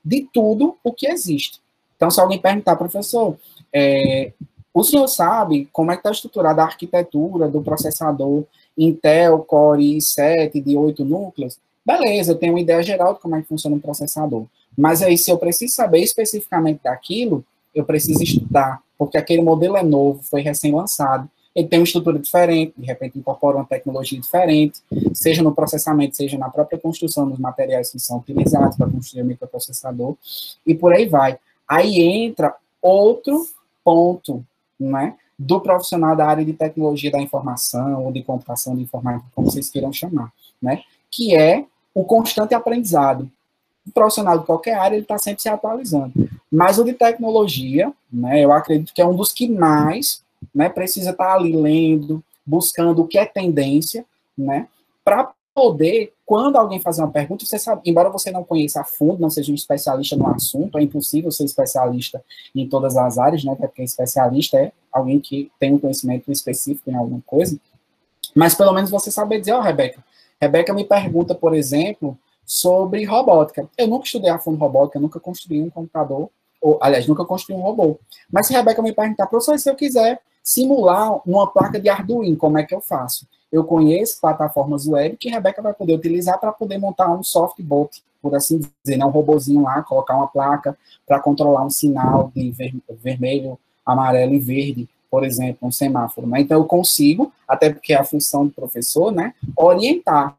de tudo o que existe. Então, se alguém perguntar, professor, é, o senhor sabe como é que está estruturada a arquitetura do processador Intel Core i7 de 8 núcleos? Beleza, eu tenho uma ideia geral de como é que funciona um processador. Mas aí, se eu preciso saber especificamente daquilo, eu preciso estudar, porque aquele modelo é novo, foi recém-lançado, ele tem uma estrutura diferente, de repente incorpora uma tecnologia diferente, seja no processamento, seja na própria construção dos materiais que são utilizados para construir o microprocessador, e por aí vai. Aí entra outro ponto, né, do profissional da área de tecnologia da informação ou de computação de informática, como vocês queiram chamar, né, que é o constante aprendizado. O profissional de qualquer área, está sempre se atualizando. Mas o de tecnologia, né, eu acredito que é um dos que mais né, precisa estar tá ali lendo, buscando o que é tendência, né, para poder, quando alguém fazer uma pergunta, você sabe, embora você não conheça a fundo, não seja um especialista no assunto, é impossível ser especialista em todas as áreas, né? Porque especialista é alguém que tem um conhecimento específico em alguma coisa. Mas pelo menos você saber dizer, ó, oh, Rebeca. Rebeca me pergunta, por exemplo, sobre robótica. Eu nunca estudei a fundo robótica, nunca construí um computador, ou, aliás, nunca construí um robô. Mas se Rebeca me perguntar, professor, se eu quiser simular uma placa de Arduino, como é que eu faço? Eu conheço plataformas web que a Rebeca vai poder utilizar para poder montar um softbot, por assim dizer, né? um robozinho lá, colocar uma placa para controlar um sinal de ver, vermelho, amarelo e verde, por exemplo, um semáforo. Né? Então, eu consigo, até porque é a função do professor, né, orientar,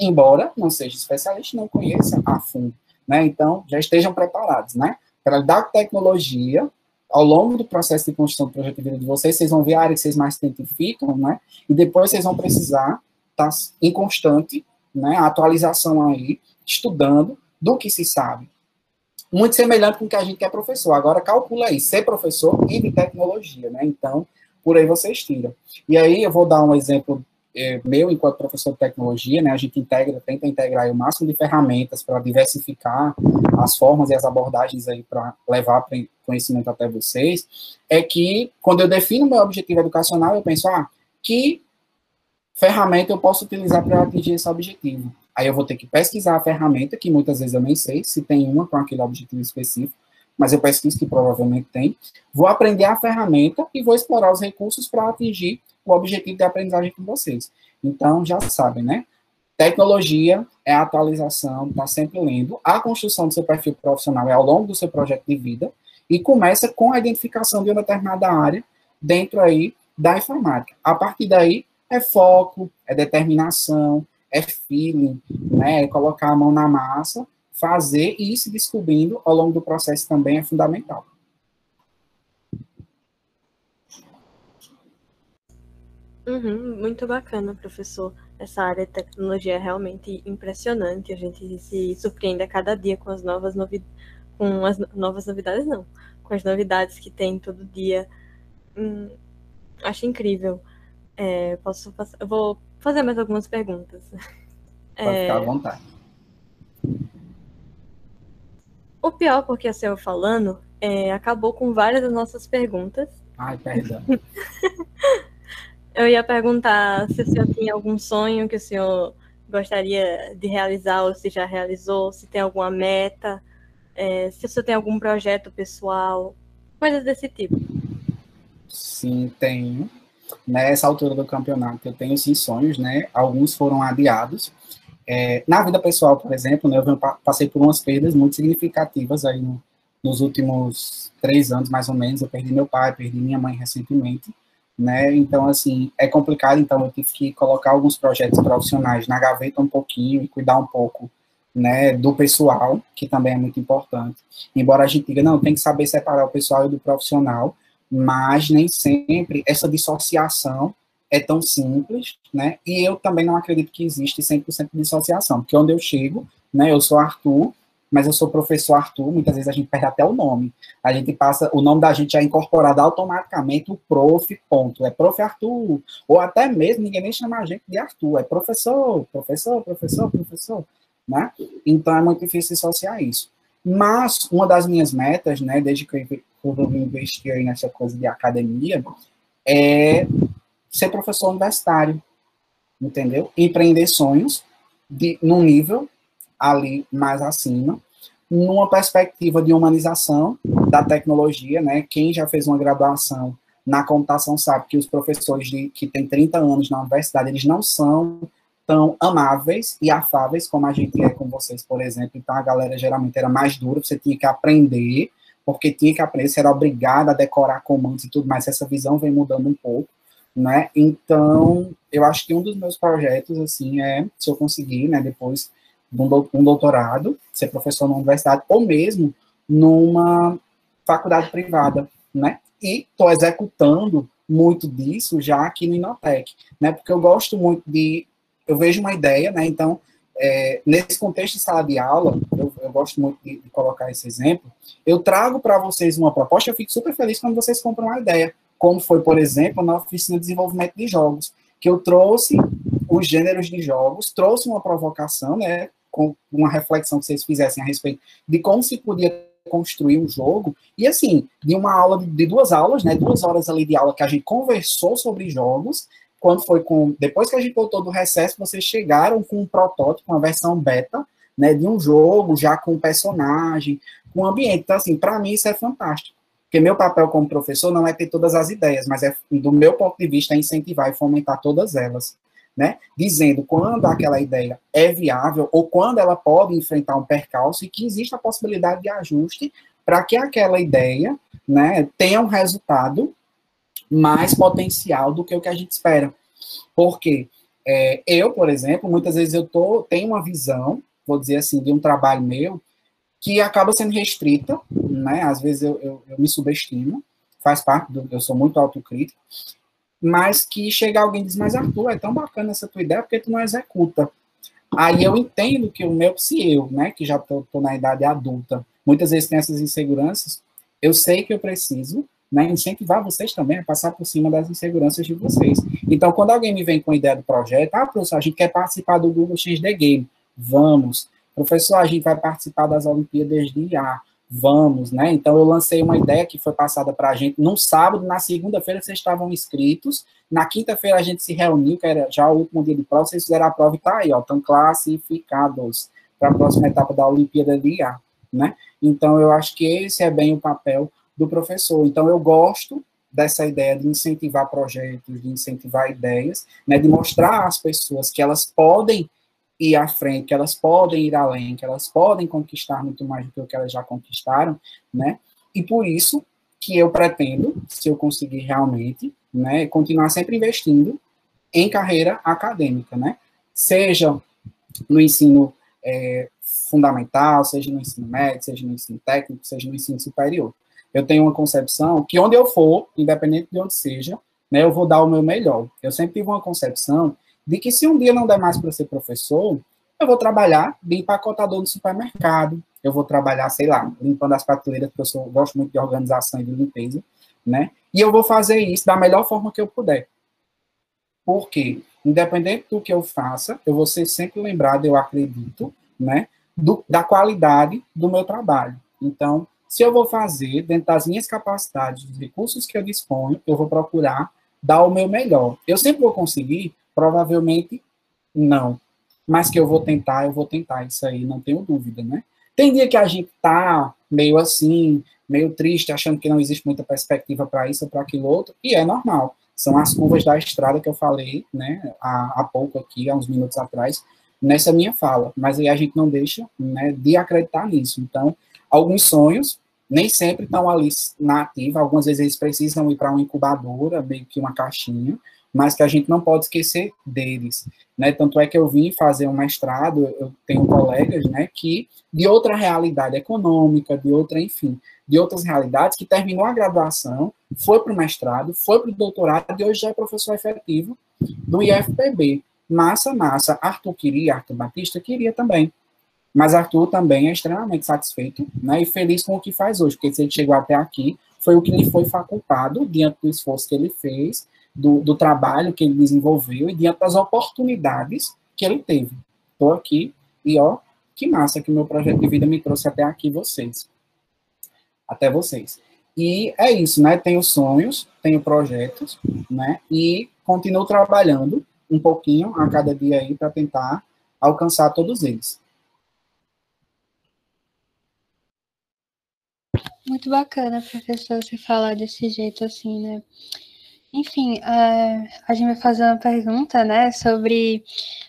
embora não seja especialista, não conheça a fundo. Né? Então, já estejam preparados, né? para com tecnologia, ao longo do processo de construção do projeto de vida de vocês, vocês vão ver a área que vocês mais identificam, né? E depois vocês vão precisar estar tá em constante, né, atualização aí, estudando do que se sabe. Muito semelhante com o que a gente quer professor. Agora calcula aí, ser professor e de tecnologia, né? Então, por aí vocês tiram. E aí eu vou dar um exemplo é, meu enquanto professor de tecnologia, né? A gente integra, tenta integrar o máximo de ferramentas para diversificar as formas e as abordagens aí para levar conhecimento até vocês, é que quando eu defino meu objetivo educacional, eu penso, ah, que ferramenta eu posso utilizar para atingir esse objetivo? Aí eu vou ter que pesquisar a ferramenta, que muitas vezes eu nem sei se tem uma com aquele objetivo específico, mas eu pesquiso que provavelmente tem. Vou aprender a ferramenta e vou explorar os recursos para atingir o objetivo de aprendizagem com vocês. Então, já sabem, né? Tecnologia é atualização, está sempre lendo. A construção do seu perfil profissional é ao longo do seu projeto de vida e começa com a identificação de uma determinada área dentro aí da informática. A partir daí, é foco, é determinação, é feeling, né? É colocar a mão na massa, fazer e ir se descobrindo ao longo do processo também é fundamental. Uhum, muito bacana, professor. Essa área de tecnologia é realmente impressionante. A gente se surpreende a cada dia com as novas novidades, com as novas novidades, não, com as novidades que tem todo dia. Hum, acho incrível. É, posso, eu vou fazer mais algumas perguntas. Pode é... ficar à vontade. O pior, porque a senhora falando, é, acabou com várias das nossas perguntas. Ai, perdão. eu ia perguntar se o senhor tinha algum sonho que o senhor gostaria de realizar ou se já realizou, se tem alguma meta, é, se o senhor tem algum projeto pessoal, coisas desse tipo. Sim, tenho nessa altura do campeonato eu tenho sim sonhos, né? Alguns foram adiados. É, na vida pessoal, por exemplo, né, eu passei por umas perdas muito significativas aí no, nos últimos três anos, mais ou menos. Eu perdi meu pai, perdi minha mãe recentemente, né? Então, assim, é complicado. Então, eu tive que colocar alguns projetos profissionais na gaveta um pouquinho e cuidar um pouco né, do pessoal, que também é muito importante. Embora a gente diga, não, tem que saber separar o pessoal do profissional, mas nem sempre essa dissociação é tão simples, né? E eu também não acredito que existe 100% de dissociação, porque onde eu chego, né, eu sou Arthur, mas eu sou professor Arthur, muitas vezes a gente perde até o nome. A gente passa, o nome da gente é incorporado automaticamente o prof, ponto. É prof Arthur, ou até mesmo ninguém nem chama a gente de Arthur, é professor, professor, professor, professor, né? Então é muito difícil dissociar isso. Mas uma das minhas metas, né, desde que eu, eu investi aí nessa coisa de academia, é ser professor universitário, entendeu? Empreender sonhos de, num nível ali mais acima, numa perspectiva de humanização da tecnologia, né? Quem já fez uma graduação na computação sabe que os professores de, que têm 30 anos na universidade, eles não são tão amáveis e afáveis como a gente é com vocês, por exemplo. Então, a galera geralmente era mais dura, você tinha que aprender, porque tinha que aprender, você era obrigado a decorar comandos e tudo mais. Essa visão vem mudando um pouco, né? Então, eu acho que um dos meus projetos, assim, é, se eu conseguir, né, depois de um doutorado, ser professor na universidade, ou mesmo numa faculdade privada, né? E estou executando muito disso já aqui no Inotec, né? Porque eu gosto muito de eu vejo uma ideia, né? Então, é, nesse contexto de sala de aula, eu, eu gosto muito de, de, colocar esse exemplo, eu trago para vocês uma proposta, eu fico super feliz quando vocês compram uma ideia, como foi, por exemplo, na oficina de desenvolvimento de jogos, que eu trouxe os gêneros de jogos, trouxe uma provocação, né, com uma reflexão que vocês fizessem a respeito de como se podia construir um jogo, e assim, de uma aula, de duas aulas, né, duas horas ali de aula que a gente conversou sobre jogos, quando foi com. Depois que a gente voltou do recesso, vocês chegaram com um protótipo, uma versão beta, né, de um jogo, já com personagem, com ambiente. Então, assim, para mim isso é fantástico. Porque meu papel como professor não é ter todas as ideias, mas é, do meu ponto de vista, é incentivar e fomentar todas elas. Né? Dizendo quando aquela ideia é viável ou quando ela pode enfrentar um percalço e que existe a possibilidade de ajuste para que aquela ideia né, tenha um resultado mais potencial do que o que a gente espera. Porque é, eu, por exemplo, muitas vezes eu tô, tenho uma visão, vou dizer assim, de um trabalho meu, que acaba sendo restrita, né? Às vezes eu, eu, eu me subestimo, faz parte do, eu sou muito autocrítico, mas que chega alguém e diz, mas Arthur, é tão bacana essa tua ideia, porque tu não executa. Aí eu entendo que o meu, se eu, né, que já tô, tô na idade adulta, muitas vezes tem essas inseguranças, eu sei que eu preciso né, incentivar vocês também a passar por cima das inseguranças de vocês. Então, quando alguém me vem com a ideia do projeto, ah, professor, a gente quer participar do Google XD Game, vamos. Professor, a gente vai participar das Olimpíadas de IA, vamos, né? Então, eu lancei uma ideia que foi passada para a gente num sábado, na segunda-feira vocês estavam inscritos, na quinta-feira a gente se reuniu, que era já o último dia de prova, vocês fizeram a prova e tá aí, ó, estão classificados para a próxima etapa da Olimpíada de IA, né? Então, eu acho que esse é bem o papel do professor. Então, eu gosto dessa ideia de incentivar projetos, de incentivar ideias, né, de mostrar às pessoas que elas podem ir à frente, que elas podem ir além, que elas podem conquistar muito mais do que elas já conquistaram, né? E por isso que eu pretendo, se eu conseguir realmente, né, continuar sempre investindo em carreira acadêmica, né? Seja no ensino é, fundamental, seja no ensino médio, seja no ensino técnico, seja no ensino superior eu tenho uma concepção que onde eu for, independente de onde seja, né, eu vou dar o meu melhor. Eu sempre tive uma concepção de que se um dia não der mais para ser professor, eu vou trabalhar de empacotador no supermercado, eu vou trabalhar, sei lá, limpando as prateleiras, porque eu sou, gosto muito de organização e de limpeza, né? E eu vou fazer isso da melhor forma que eu puder. Porque, independente do que eu faça, eu vou ser sempre lembrado, eu acredito, né, do, da qualidade do meu trabalho. Então, se eu vou fazer, dentro das minhas capacidades, dos recursos que eu disponho, eu vou procurar dar o meu melhor. Eu sempre vou conseguir? Provavelmente não. Mas que eu vou tentar, eu vou tentar. Isso aí, não tenho dúvida, né? Tem dia que a gente tá meio assim, meio triste, achando que não existe muita perspectiva para isso ou para aquilo outro, e é normal. São as curvas da estrada que eu falei, né, há, há pouco aqui, há uns minutos atrás, nessa minha fala. Mas aí a gente não deixa, né, de acreditar nisso. Então, Alguns sonhos nem sempre estão ali na ativa, algumas vezes eles precisam ir para uma incubadora, meio que uma caixinha, mas que a gente não pode esquecer deles, né? Tanto é que eu vim fazer um mestrado, eu tenho colegas, né, que de outra realidade econômica, de outra, enfim, de outras realidades, que terminou a graduação, foi para o mestrado, foi para o doutorado e hoje já é professor efetivo do IFPB. Massa, massa. Arthur queria, Arthur Batista queria também. Mas Arthur também é extremamente satisfeito né, e feliz com o que faz hoje, porque se ele chegou até aqui, foi o que lhe foi facultado diante do esforço que ele fez, do, do trabalho que ele desenvolveu e diante das oportunidades que ele teve. Estou aqui e, ó, que massa que o meu projeto de vida me trouxe até aqui vocês. Até vocês. E é isso, né? Tenho sonhos, tenho projetos, né? E continuo trabalhando um pouquinho a cada dia aí para tentar alcançar todos eles. Muito bacana, professor, você falar desse jeito assim, né? Enfim, uh, a gente vai fazer uma pergunta, né, sobre,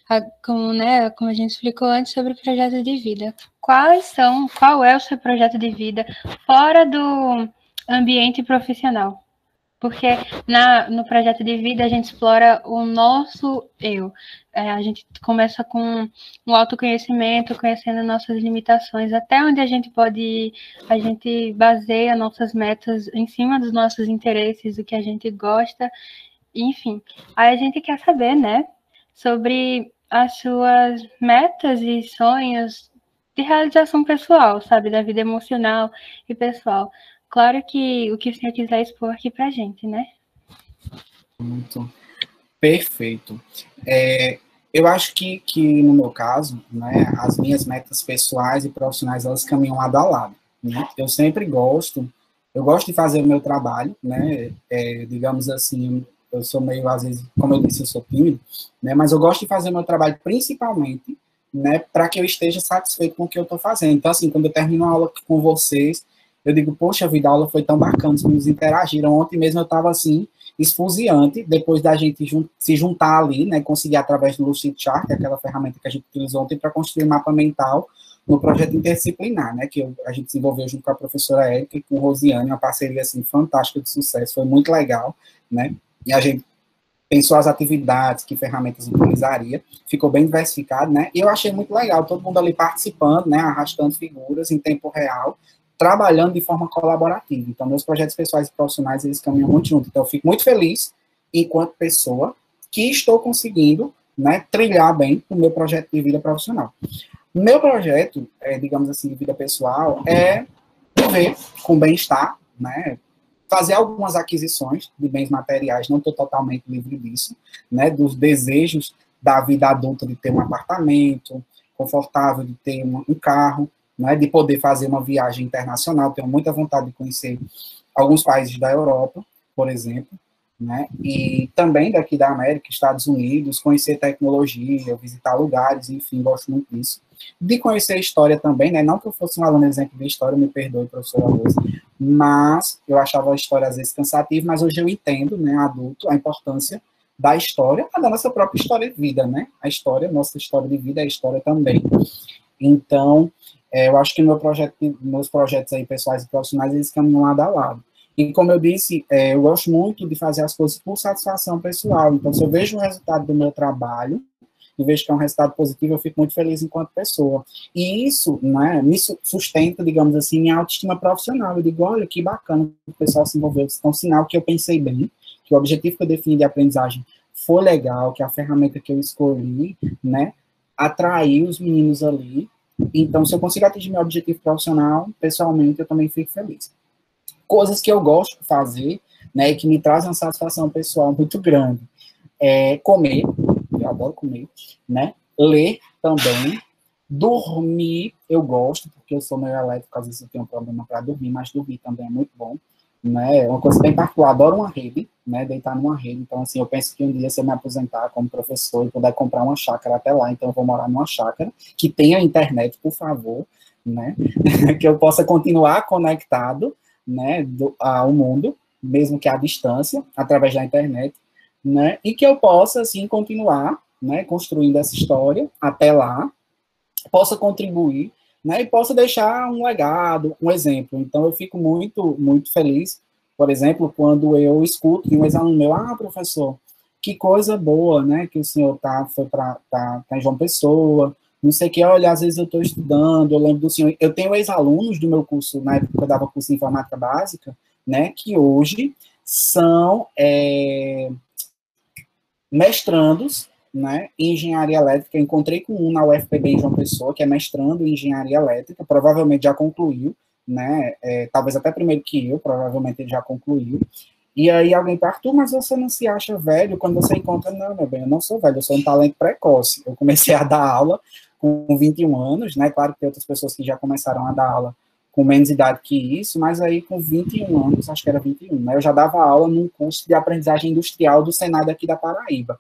a, como, né, como a gente explicou antes, sobre o projeto de vida. Quais são, qual é o seu projeto de vida fora do ambiente profissional? Porque na, no projeto de vida a gente explora o nosso eu. É, a gente começa com o autoconhecimento, conhecendo nossas limitações, até onde a gente pode ir, a gente baseia nossas metas em cima dos nossos interesses, o que a gente gosta, enfim. Aí a gente quer saber, né, sobre as suas metas e sonhos de realização pessoal, sabe, da vida emocional e pessoal. Claro que o que o senhor quiser expor aqui para a gente, né? Muito perfeito. É, eu acho que, que, no meu caso, né, as minhas metas pessoais e profissionais, elas caminham lado a lado. Né? Eu sempre gosto, eu gosto de fazer o meu trabalho, né, é, digamos assim, eu sou meio, às vezes, como eu disse, eu sou tímido, né, mas eu gosto de fazer o meu trabalho principalmente, né, para que eu esteja satisfeito com o que eu estou fazendo. Então, assim, quando eu termino a aula com vocês, eu digo, poxa vida, a aula foi tão bacana, os meninos interagiram. Ontem mesmo eu estava assim, esfuziante, depois da gente jun se juntar ali, né, conseguir através do Lucid Chart, que aquela ferramenta que a gente utilizou ontem para construir mapa mental no projeto interdisciplinar, né, que eu, a gente desenvolveu junto com a professora Érica e com Rosiane, uma parceria assim fantástica de sucesso, foi muito legal, né? E a gente pensou as atividades, que ferramentas utilizaria, ficou bem diversificado, né? E eu achei muito legal, todo mundo ali participando, né? Arrastando figuras em tempo real, trabalhando de forma colaborativa. Então, meus projetos pessoais e profissionais, eles caminham muito junto. Então, eu fico muito feliz, enquanto pessoa, que estou conseguindo, né, trilhar bem o meu projeto de vida profissional. Meu projeto, é, digamos assim, de vida pessoal, é viver com bem-estar, né, fazer algumas aquisições de bens materiais, não estou totalmente livre disso, né, dos desejos da vida adulta de ter um apartamento confortável, de ter um, um carro, né, de poder fazer uma viagem internacional. Tenho muita vontade de conhecer alguns países da Europa, por exemplo, né, e também daqui da América, Estados Unidos, conhecer tecnologia, visitar lugares, enfim, gosto muito disso. De conhecer a história também, né, não que eu fosse um aluno exemplo de história, me perdoe, professora Rosa, mas eu achava a história às vezes cansativa, mas hoje eu entendo, né, adulto, a importância da história, da nossa própria história de vida, né? A história, nossa história de vida é história também. Então, é, eu acho que meu projeto, meus projetos aí pessoais e profissionais, eles caminham lado a lado. E como eu disse, é, eu gosto muito de fazer as coisas por satisfação pessoal. Então, se eu vejo o resultado do meu trabalho, e vejo que é um resultado positivo, eu fico muito feliz enquanto pessoa. E isso né, me sustenta, digamos assim, minha autoestima profissional. Eu digo, olha, que bacana o pessoal se envolveu. É um sinal que eu pensei bem, que o objetivo que eu defini de aprendizagem foi legal, que a ferramenta que eu escolhi, né, atraiu os meninos ali. Então, se eu consigo atingir meu objetivo profissional, pessoalmente, eu também fico feliz. Coisas que eu gosto de fazer, né, e que me trazem uma satisfação pessoal muito grande. É comer, eu adoro comer, né? Ler também. Dormir, eu gosto, porque eu sou meio elétrico, às vezes eu tenho um problema para dormir, mas dormir também é muito bom. Né? É uma coisa bem particular, adoro uma rede, né? Deitar numa rede. Então, assim, eu penso que um dia, se eu me aposentar como professor e puder comprar uma chácara até lá, então eu vou morar numa chácara que tenha internet, por favor, né? que eu possa continuar conectado, né, do, ao mundo, mesmo que à distância, através da internet, né? E que eu possa, assim, continuar, né, construindo essa história até lá, possa contribuir, né, e possa deixar um legado, um exemplo. Então, eu fico muito, muito feliz, por exemplo, quando eu escuto um ex-aluno meu, ah, professor, que coisa boa, né, que o senhor tá, foi para tá, tá em João Pessoa, não sei o que, olha, às vezes eu estou estudando, eu lembro do senhor, eu tenho ex-alunos do meu curso, na época que eu dava curso de informática básica, né, que hoje são é, mestrandos né, em engenharia elétrica. encontrei com um na UFPB João Pessoa, que é mestrando em engenharia elétrica, provavelmente já concluiu, né, é, talvez até primeiro que eu, provavelmente ele já concluiu. E aí alguém pergunta, mas você não se acha velho quando você encontra? Não, meu bem, eu não sou velho, eu sou um talento precoce. Eu comecei a dar aula com 21 anos, né, claro que tem outras pessoas que já começaram a dar aula com menos idade que isso, mas aí com 21 anos, acho que era 21, né, eu já dava aula num curso de aprendizagem industrial do Senado aqui da Paraíba.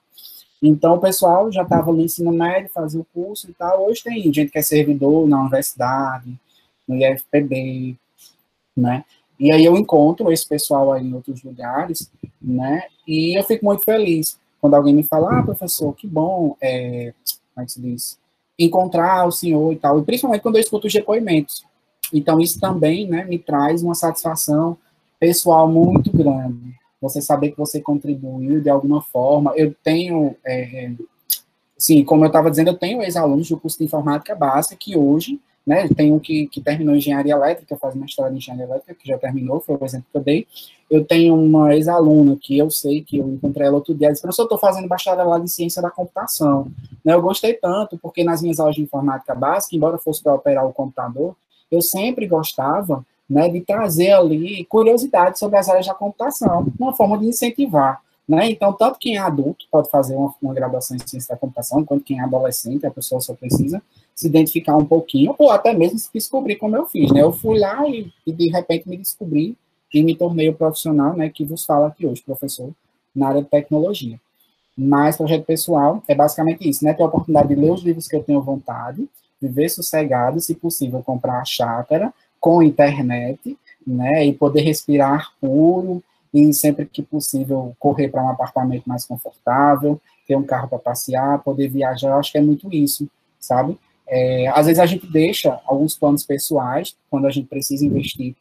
Então, o pessoal já estava no ensino médio, fazia o curso e tal. Hoje tem gente que é servidor na universidade, no IFPB, né? E aí eu encontro esse pessoal aí em outros lugares, né? E eu fico muito feliz quando alguém me fala, ah, professor, que bom, é, como é que se diz? Encontrar o senhor e tal. E principalmente quando eu escuto os depoimentos. Então, isso também né, me traz uma satisfação pessoal muito grande. Você saber que você contribuiu de alguma forma. Eu tenho, é, sim, como eu estava dizendo, eu tenho ex-alunos do curso de informática básica que hoje, né, tem um que, que terminou engenharia elétrica, faz história de engenharia elétrica, que já terminou, foi o exemplo que eu dei. Eu tenho uma ex-aluna que eu sei que eu encontrei ela outro dia, ela disse, professor, eu estou fazendo bacharelado em ciência da computação. Né, eu gostei tanto, porque nas minhas aulas de informática básica, embora fosse para operar o computador, eu sempre gostava né, de trazer ali curiosidade sobre as áreas da computação, uma forma de incentivar. Né? Então, tanto quem é adulto pode fazer uma, uma, graduação em ciência da computação, quanto quem é adolescente, a pessoa só precisa se identificar um pouquinho, ou até mesmo se descobrir como eu fiz. Né? Eu fui lá e, e, de repente me descobri e me tornei o profissional né, que vos fala aqui hoje, professor, na área de tecnologia. Mas projeto pessoal é basicamente isso, né? Ter a oportunidade de ler os livros que eu tenho vontade, viver sossegado, se possível, comprar a chácara com internet, né, e poder respirar puro e sempre que possível correr para um apartamento mais confortável, ter um carro para passear, poder viajar, eu acho que é muito isso, sabe? É, às vezes a gente deixa alguns planos pessoais quando a gente precisa investir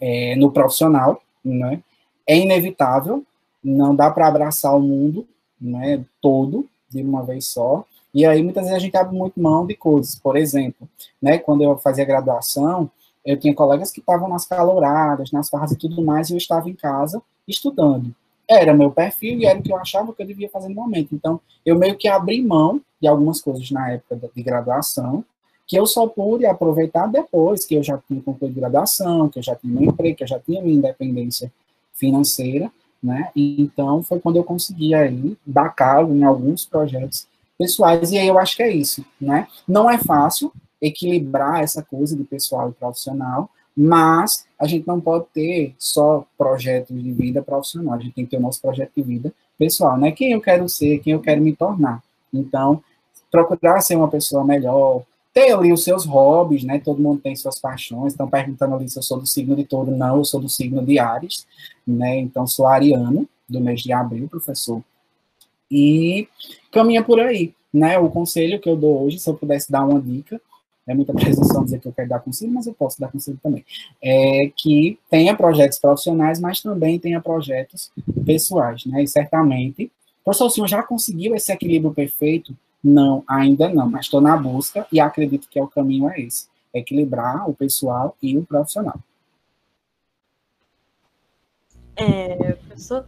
é, no profissional, né? É inevitável, não dá para abraçar o mundo, né, todo de uma vez só. E aí muitas vezes a gente abre muito mão de coisas. Por exemplo, né, quando eu fazia graduação, eu tinha colegas que estavam nas caloradas, nas farras e tudo mais, e eu estava em casa estudando. Era meu perfil e era o que eu achava que eu devia fazer no momento. Então, eu meio que abri mão de algumas coisas na época de graduação, que eu só pude aproveitar depois que eu já tinha concluído graduação, que eu já tinha meu emprego, que eu já tinha minha independência financeira, né? Então, foi quando eu consegui aí dar calo em alguns projetos pessoais, e aí eu acho que é isso, né? Não é fácil equilibrar essa coisa de pessoal e profissional, mas a gente não pode ter só projetos de vida profissional, a gente tem que ter o nosso projeto de vida pessoal, né? Quem eu quero ser, quem eu quero me tornar. Então, procurar ser uma pessoa melhor, ter ali os seus hobbies, né? Todo mundo tem suas paixões. Estão perguntando ali se eu sou do signo de touro. Não, eu sou do signo de Ares, né? Então, sou ariano, do mês de abril, professor. E caminha por aí, né? O conselho que eu dou hoje, se eu pudesse dar uma dica, é muita presunção dizer que eu quero dar conselho, mas eu posso dar conselho também. É que tenha projetos profissionais, mas também tenha projetos pessoais, né? E certamente, professor, o senhor já conseguiu esse equilíbrio perfeito? Não, ainda não, mas estou na busca e acredito que é o caminho é esse, equilibrar o pessoal e o profissional. É, professor,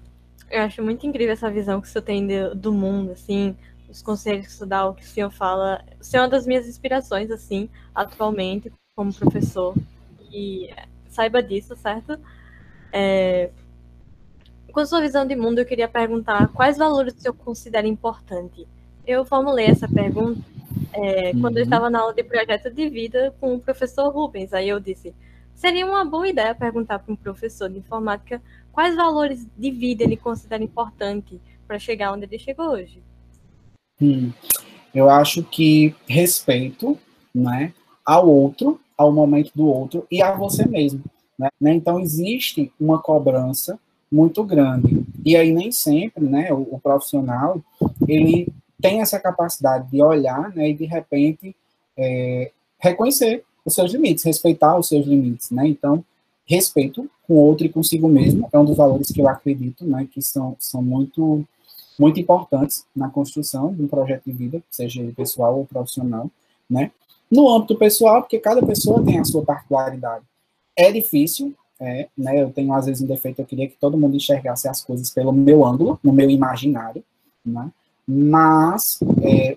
eu acho muito incrível essa visão que senhor tem do mundo, assim, os conselhos senhor dá, o que o senhor fala. O senhor é uma das minhas inspirações, assim, atualmente, como professor. E saiba disso, certo? É, com a sua visão de mundo, eu queria perguntar quais valores o senhor considera importante? Eu formulei essa pergunta é, uhum. quando eu uhum. estava na aula de projeto de vida com o professor Rubens. Aí eu disse, seria uma boa ideia perguntar para um professor de informática quais valores de vida ele considera importante para chegar onde ele chegou hoje. Hum, eu acho que respeito, né, ao outro, ao momento do outro e a você mesmo. Né? Então existe uma cobrança muito grande e aí nem sempre, né, o, o profissional ele tem essa capacidade de olhar, né, e de repente é, reconhecer os seus limites, respeitar os seus limites, né? Então respeito com o outro e consigo mesmo é um dos valores que eu acredito, né, que são são muito muito importantes na construção de um projeto de vida, seja ele pessoal ou profissional, né? No âmbito pessoal, porque cada pessoa tem a sua particularidade. É difícil, é, né? Eu tenho às vezes um defeito, eu queria que todo mundo enxergasse as coisas pelo meu ângulo, no meu imaginário, né? Mas é,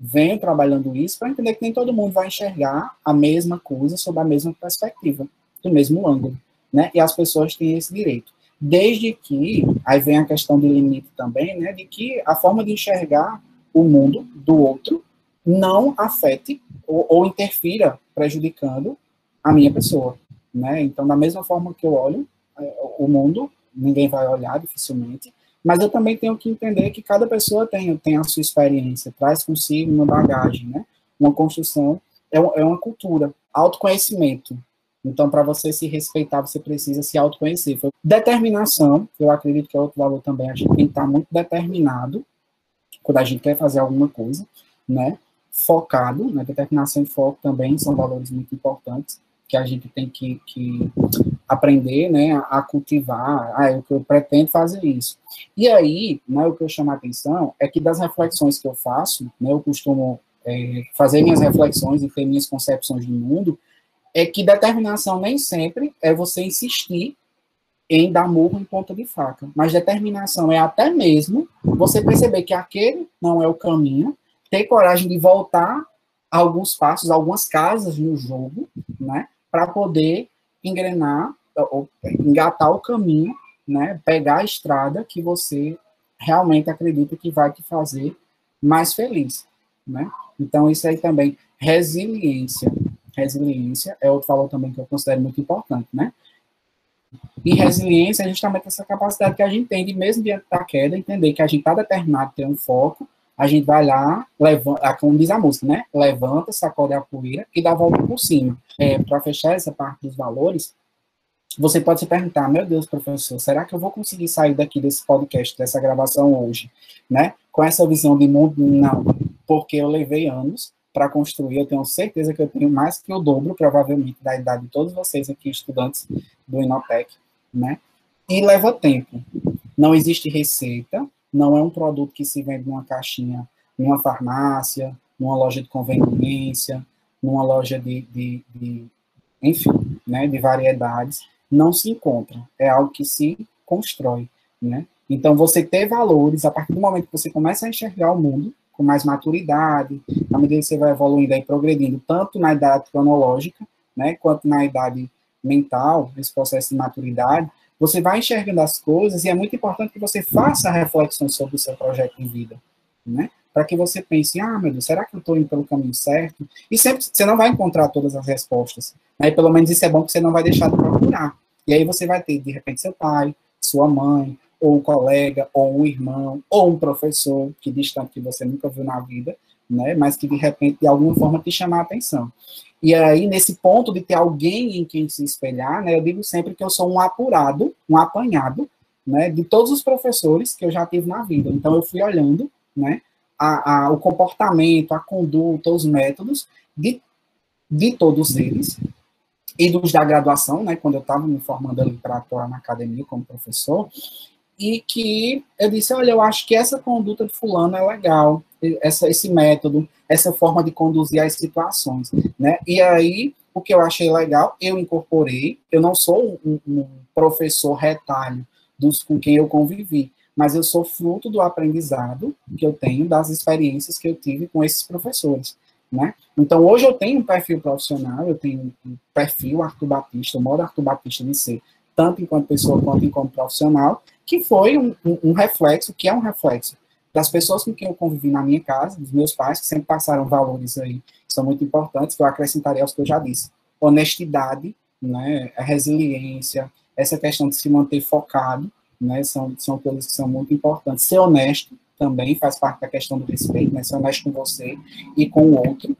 venho trabalhando isso para entender que nem todo mundo vai enxergar a mesma coisa sob a mesma perspectiva, do mesmo ângulo, né? E as pessoas têm esse direito. Desde que, aí vem a questão de limite também, né, de que a forma de enxergar o mundo do outro não afete ou, ou interfira prejudicando a minha pessoa, né? Então, da mesma forma que eu olho é, o mundo, ninguém vai olhar dificilmente, mas eu também tenho que entender que cada pessoa tem, tem a sua experiência, traz consigo uma bagagem, né? Uma construção, é, é uma cultura, autoconhecimento, então, para você se respeitar, você precisa se autoconhecer. Determinação, eu acredito que é outro valor também. A gente tem que estar muito determinado quando a gente quer fazer alguma coisa, né? Focado, né? Determinação e foco também são valores muito importantes que a gente tem que, que aprender, né? A, cultivar. Ah, o que eu pretendo fazer isso. E aí, né? O que eu chamo a atenção é que das reflexões que eu faço, né? Eu costumo é, fazer minhas reflexões e ter minhas concepções de mundo é que determinação nem sempre é você insistir em dar murro em ponta de faca, mas determinação é até mesmo você perceber que aquele não é o caminho, ter coragem de voltar alguns passos, algumas casas no jogo, né, para poder engrenar ou engatar o caminho, né, pegar a estrada que você realmente acredita que vai te fazer mais feliz, né? Então isso aí também resiliência resiliência é outro valor também que eu considero muito importante, né? E resiliência é justamente essa capacidade que a gente tem de, mesmo diante da queda, entender que a gente está determinado a ter um foco, a gente vai lá, levanta, como diz a música, né? Levanta, sacode a poeira e dá a volta por cima. É, Para fechar essa parte dos valores, você pode se perguntar, meu Deus, professor, será que eu vou conseguir sair daqui desse podcast, dessa gravação hoje, né? Com essa visão de mundo? Não, porque eu levei anos para construir. Eu tenho certeza que eu tenho mais que o dobro, provavelmente, da idade de todos vocês aqui, estudantes do Inopec, né? E leva tempo. Não existe receita, não é um produto que se vende numa caixinha, numa farmácia, numa loja de conveniência, numa loja de, de, de enfim, né, de variedades, não se encontra. É algo que se constrói, né? Então, você ter valores, a partir do momento que você começa a enxergar o mundo com mais maturidade, à medida que você vai evoluindo e progredindo, tanto na idade cronológica, né, quanto na idade mental, esse processo de maturidade, você vai enxergando as coisas e é muito importante que você faça reflexões sobre o seu projeto de vida, né? Para que você pense, ah, meu Deus, será que eu estou indo pelo caminho certo? E sempre você não vai encontrar todas as respostas, né? Pelo menos isso é bom que você não vai deixar de procurar. E aí você vai ter, de repente, seu pai, sua mãe, ou um colega, ou um irmão, ou um professor que distante que você nunca viu na vida, né? Mas que de repente, de alguma forma, te chamar a atenção. E aí, nesse ponto de ter alguém em quem se espelhar, né, eu digo sempre que eu sou um apurado, um apanhado, né, de todos os professores que eu já tive na vida. Então, eu fui olhando, né, a, a, o comportamento, a conduta, os métodos de, de todos eles, e dos da graduação, né, quando eu estava me formando ali para atuar na academia como professor, e que eu disse, olha, eu acho que essa conduta de fulano é legal, essa, esse método, essa forma de conduzir as situações, né? E aí, o que eu achei legal, eu incorporei, eu não sou um, um professor retalho dos com quem eu convivi, mas eu sou fruto do aprendizado que eu tenho, das experiências que eu tive com esses professores, né? Então, hoje eu tenho um perfil profissional, eu tenho um perfil Arthur Batista, o modo Arthur Batista de ser, tanto enquanto pessoa quanto enquanto profissional, que foi um, um, reflexo, que é um reflexo das pessoas com quem eu convivi na minha casa, dos meus pais, que sempre passaram valores aí que são muito importantes, que eu acrescentaria aos que eu já disse. Honestidade, né, a resiliência, essa questão de se manter focado, né, são, são coisas que são muito importantes. Ser honesto também faz parte da questão do respeito, né, ser honesto com você e com o outro.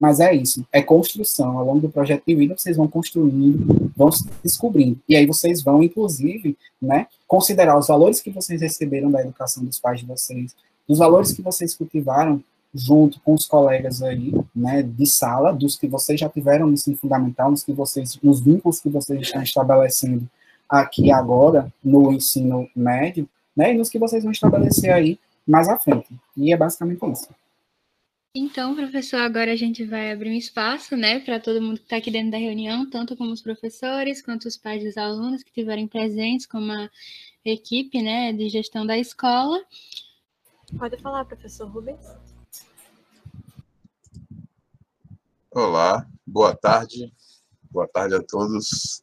Mas é isso, é construção. Ao longo do projeto de vida, vocês vão construindo, vão se descobrindo. E aí vocês vão, inclusive, né, considerar os valores que vocês receberam da educação dos pais de vocês, os valores que vocês cultivaram junto com os colegas aí, né, de sala, dos que vocês já tiveram no ensino fundamental, nos que vocês, nos vínculos que vocês estão estabelecendo aqui agora no ensino médio, né, e nos que vocês vão estabelecer aí mais à frente. E é basicamente isso. Então, professor, agora a gente vai abrir um espaço, né, para todo mundo que está aqui dentro da reunião, tanto como os professores, quanto os pais dos alunos que estiverem presentes, como a equipe, né, de gestão da escola. Pode falar, professor Rubens. Olá, boa tarde, boa tarde a todos.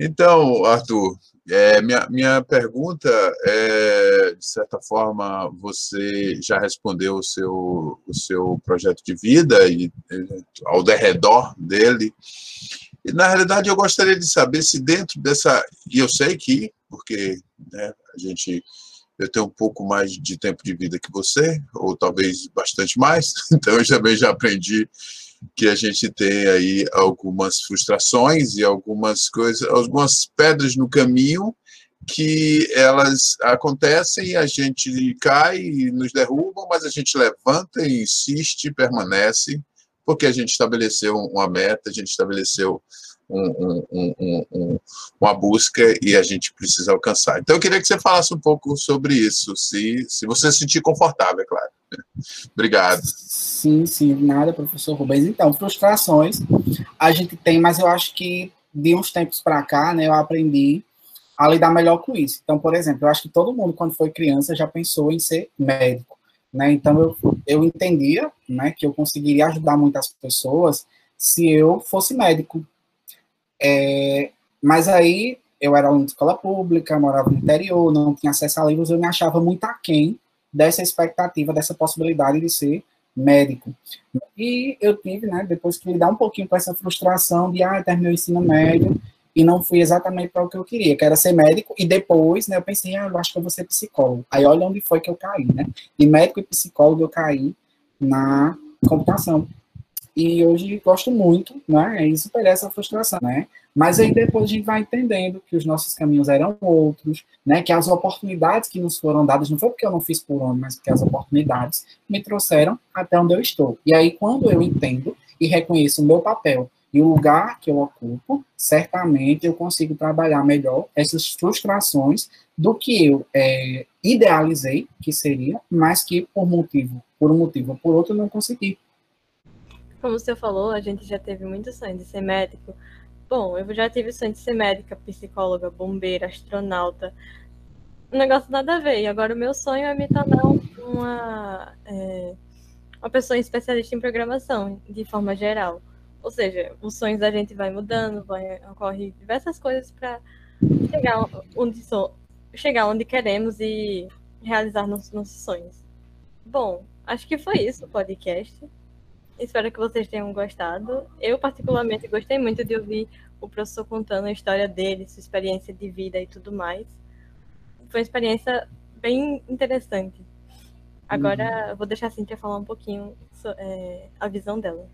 Então, Arthur, é, minha, minha pergunta é, de certa forma, você já respondeu o seu, o seu projeto de vida e ao derredor dele. E, na realidade, eu gostaria de saber se dentro dessa... E eu sei que, porque né, a gente... Eu tenho um pouco mais de tempo de vida que você, ou talvez bastante mais, então eu também já aprendi que a gente tem aí algumas frustrações e algumas coisas, algumas pedras no caminho que elas acontecem, a gente cai e nos derrubam, mas a gente levanta e insiste, permanece, porque a gente estabeleceu uma meta, a gente estabeleceu um, um, um, uma busca e a gente precisa alcançar. Então, eu queria que você falasse um pouco sobre isso, se, se você se sentir confortável, é claro. Obrigado. Sim, sim, nada, professor Rubens. Então, frustrações a gente tem, mas eu acho que de uns tempos para cá, né, eu aprendi a lidar melhor com isso. Então, por exemplo, eu acho que todo mundo, quando foi criança, já pensou em ser médico. Né? Então, eu, eu entendia né, que eu conseguiria ajudar muitas pessoas se eu fosse médico. É, mas aí, eu era aluno de escola pública, morava no interior, não tinha acesso a livros, eu me achava muito aquém dessa expectativa, dessa possibilidade de ser médico. E eu tive, né, depois que lidar um pouquinho com essa frustração de, ah, terminei o ensino médio e não fui exatamente para o que eu queria, que era ser médico, e depois, né, eu pensei, ah, eu acho que eu vou ser psicólogo. Aí olha onde foi que eu caí, né? De médico e psicólogo eu caí na computação. E hoje gosto muito, né, e superei essa frustração, né? Mas aí depois a gente vai entendendo que os nossos caminhos eram outros, né? Que as oportunidades que nos foram dadas, não foi porque eu não fiz por onde, mas porque as oportunidades me trouxeram até onde eu estou. E aí, quando eu entendo e reconheço o meu papel E o lugar que eu ocupo, certamente eu consigo trabalhar melhor essas frustrações do que eu é, idealizei que seria, mas que por motivo, por um motivo ou por outro, não consegui. Como você falou, a gente já teve muitos sonhos de ser médico. Bom, eu já tive sonho de ser médica, psicóloga, bombeira, astronauta. Um negócio nada a ver. E agora o meu sonho é me tornar uma, é, uma pessoa especialista em programação, de forma geral. Ou seja, os sonhos da gente vai mudando, vai ocorrer diversas coisas para chegar onde so, chegar onde queremos e realizar nossos, nossos sonhos. Bom, acho que foi isso o podcast. Espero que vocês tenham gostado. Eu, particularmente, gostei muito de ouvir o professor contando a história dele, sua experiência de vida e tudo mais. Foi uma experiência bem interessante. Agora, uhum. vou deixar a Cintia falar um pouquinho é, a visão dela.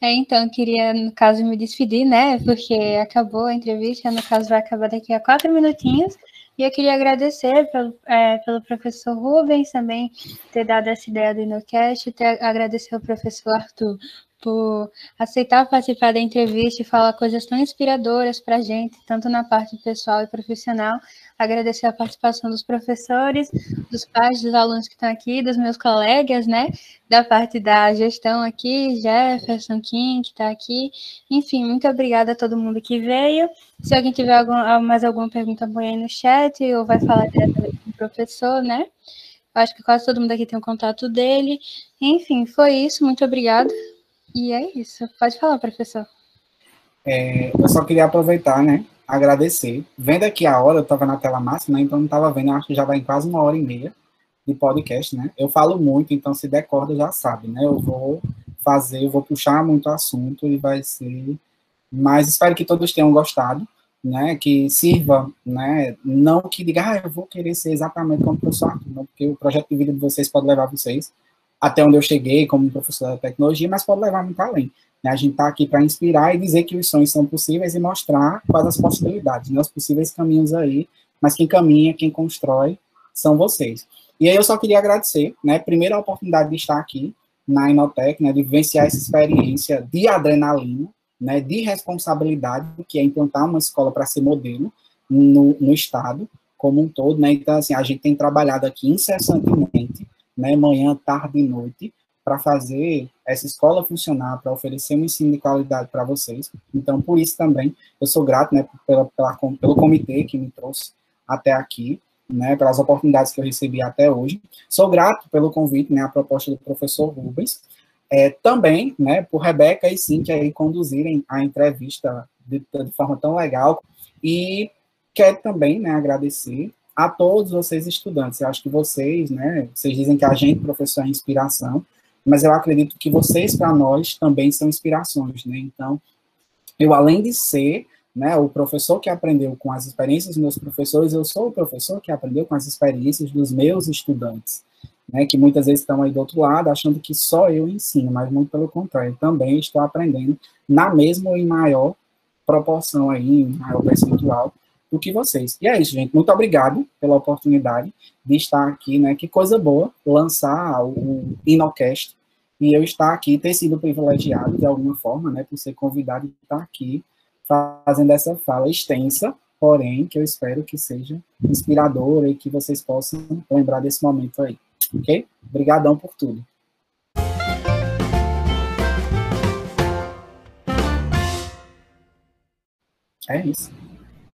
É, então, eu queria, no caso, me despedir, né? Porque acabou a entrevista, no caso, vai acabar daqui a quatro minutinhos. E eu queria agradecer pelo, é, pelo professor Rubens também ter dado essa ideia do InoCast, ter, agradecer ao professor Arthur por aceitar participar da entrevista e falar coisas tão inspiradoras para a gente, tanto na parte pessoal e profissional. Agradecer a participação dos professores, dos pais, dos alunos que estão aqui, dos meus colegas, né, da parte da gestão aqui, Jefferson, Kim, que está aqui. Enfim, muito obrigada a todo mundo que veio. Se alguém tiver algum, mais alguma pergunta, põe aí no chat ou vai falar diretamente com o professor, né? Acho que quase todo mundo aqui tem o um contato dele. Enfim, foi isso. Muito obrigada. E é isso. Pode falar, professor. É, eu só queria aproveitar, né? Agradecer. Vendo aqui a hora, eu estava na tela máxima, né, então não estava vendo, acho que já vai em quase uma hora e meia de podcast, né? Eu falo muito, então se der corda já sabe, né? Eu vou fazer, eu vou puxar muito assunto e vai ser. Mas espero que todos tenham gostado, né? Que sirva, né? Não que diga, ah, eu vou querer ser exatamente como o professor porque o projeto de vida de vocês pode levar vocês até onde eu cheguei como professor da tecnologia, mas pode levar muito além. Né? A gente está aqui para inspirar e dizer que os sonhos são possíveis e mostrar quais as possibilidades, né? os possíveis caminhos aí, mas quem caminha, quem constrói, são vocês. E aí eu só queria agradecer, né, primeiro a oportunidade de estar aqui na Inotec, né, de vivenciar essa experiência de adrenalina, né, de responsabilidade, que é implantar uma escola para ser modelo no, no estado como um todo, né, então assim, a gente tem trabalhado aqui incessantemente né, manhã, tarde e noite, para fazer essa escola funcionar, para oferecer um ensino de qualidade para vocês. Então, por isso também, eu sou grato né, pela, pela, pelo comitê que me trouxe até aqui, né, pelas oportunidades que eu recebi até hoje. Sou grato pelo convite, né, a proposta do professor Rubens, é, também, né, por Rebeca e Cintia aí conduzirem a entrevista de, de forma tão legal. E quero também, né, agradecer a todos vocês estudantes. Eu acho que vocês, né, vocês dizem que a gente, professor, é inspiração, mas eu acredito que vocês, para nós, também são inspirações, né? Então, eu, além de ser né, o professor que aprendeu com as experiências dos meus professores, eu sou o professor que aprendeu com as experiências dos meus estudantes, né, que muitas vezes estão aí do outro lado, achando que só eu ensino, mas muito pelo contrário, também estou aprendendo na mesma ou em maior proporção aí, em maior percentual, do que vocês. E é isso, gente. Muito obrigado pela oportunidade de estar aqui, né? Que coisa boa lançar o Inocast e eu estar aqui, ter sido privilegiado de alguma forma, né? Por ser convidado e estar aqui fazendo essa fala extensa, porém, que eu espero que seja inspiradora e que vocês possam lembrar desse momento aí. Ok? Obrigadão por tudo. É isso.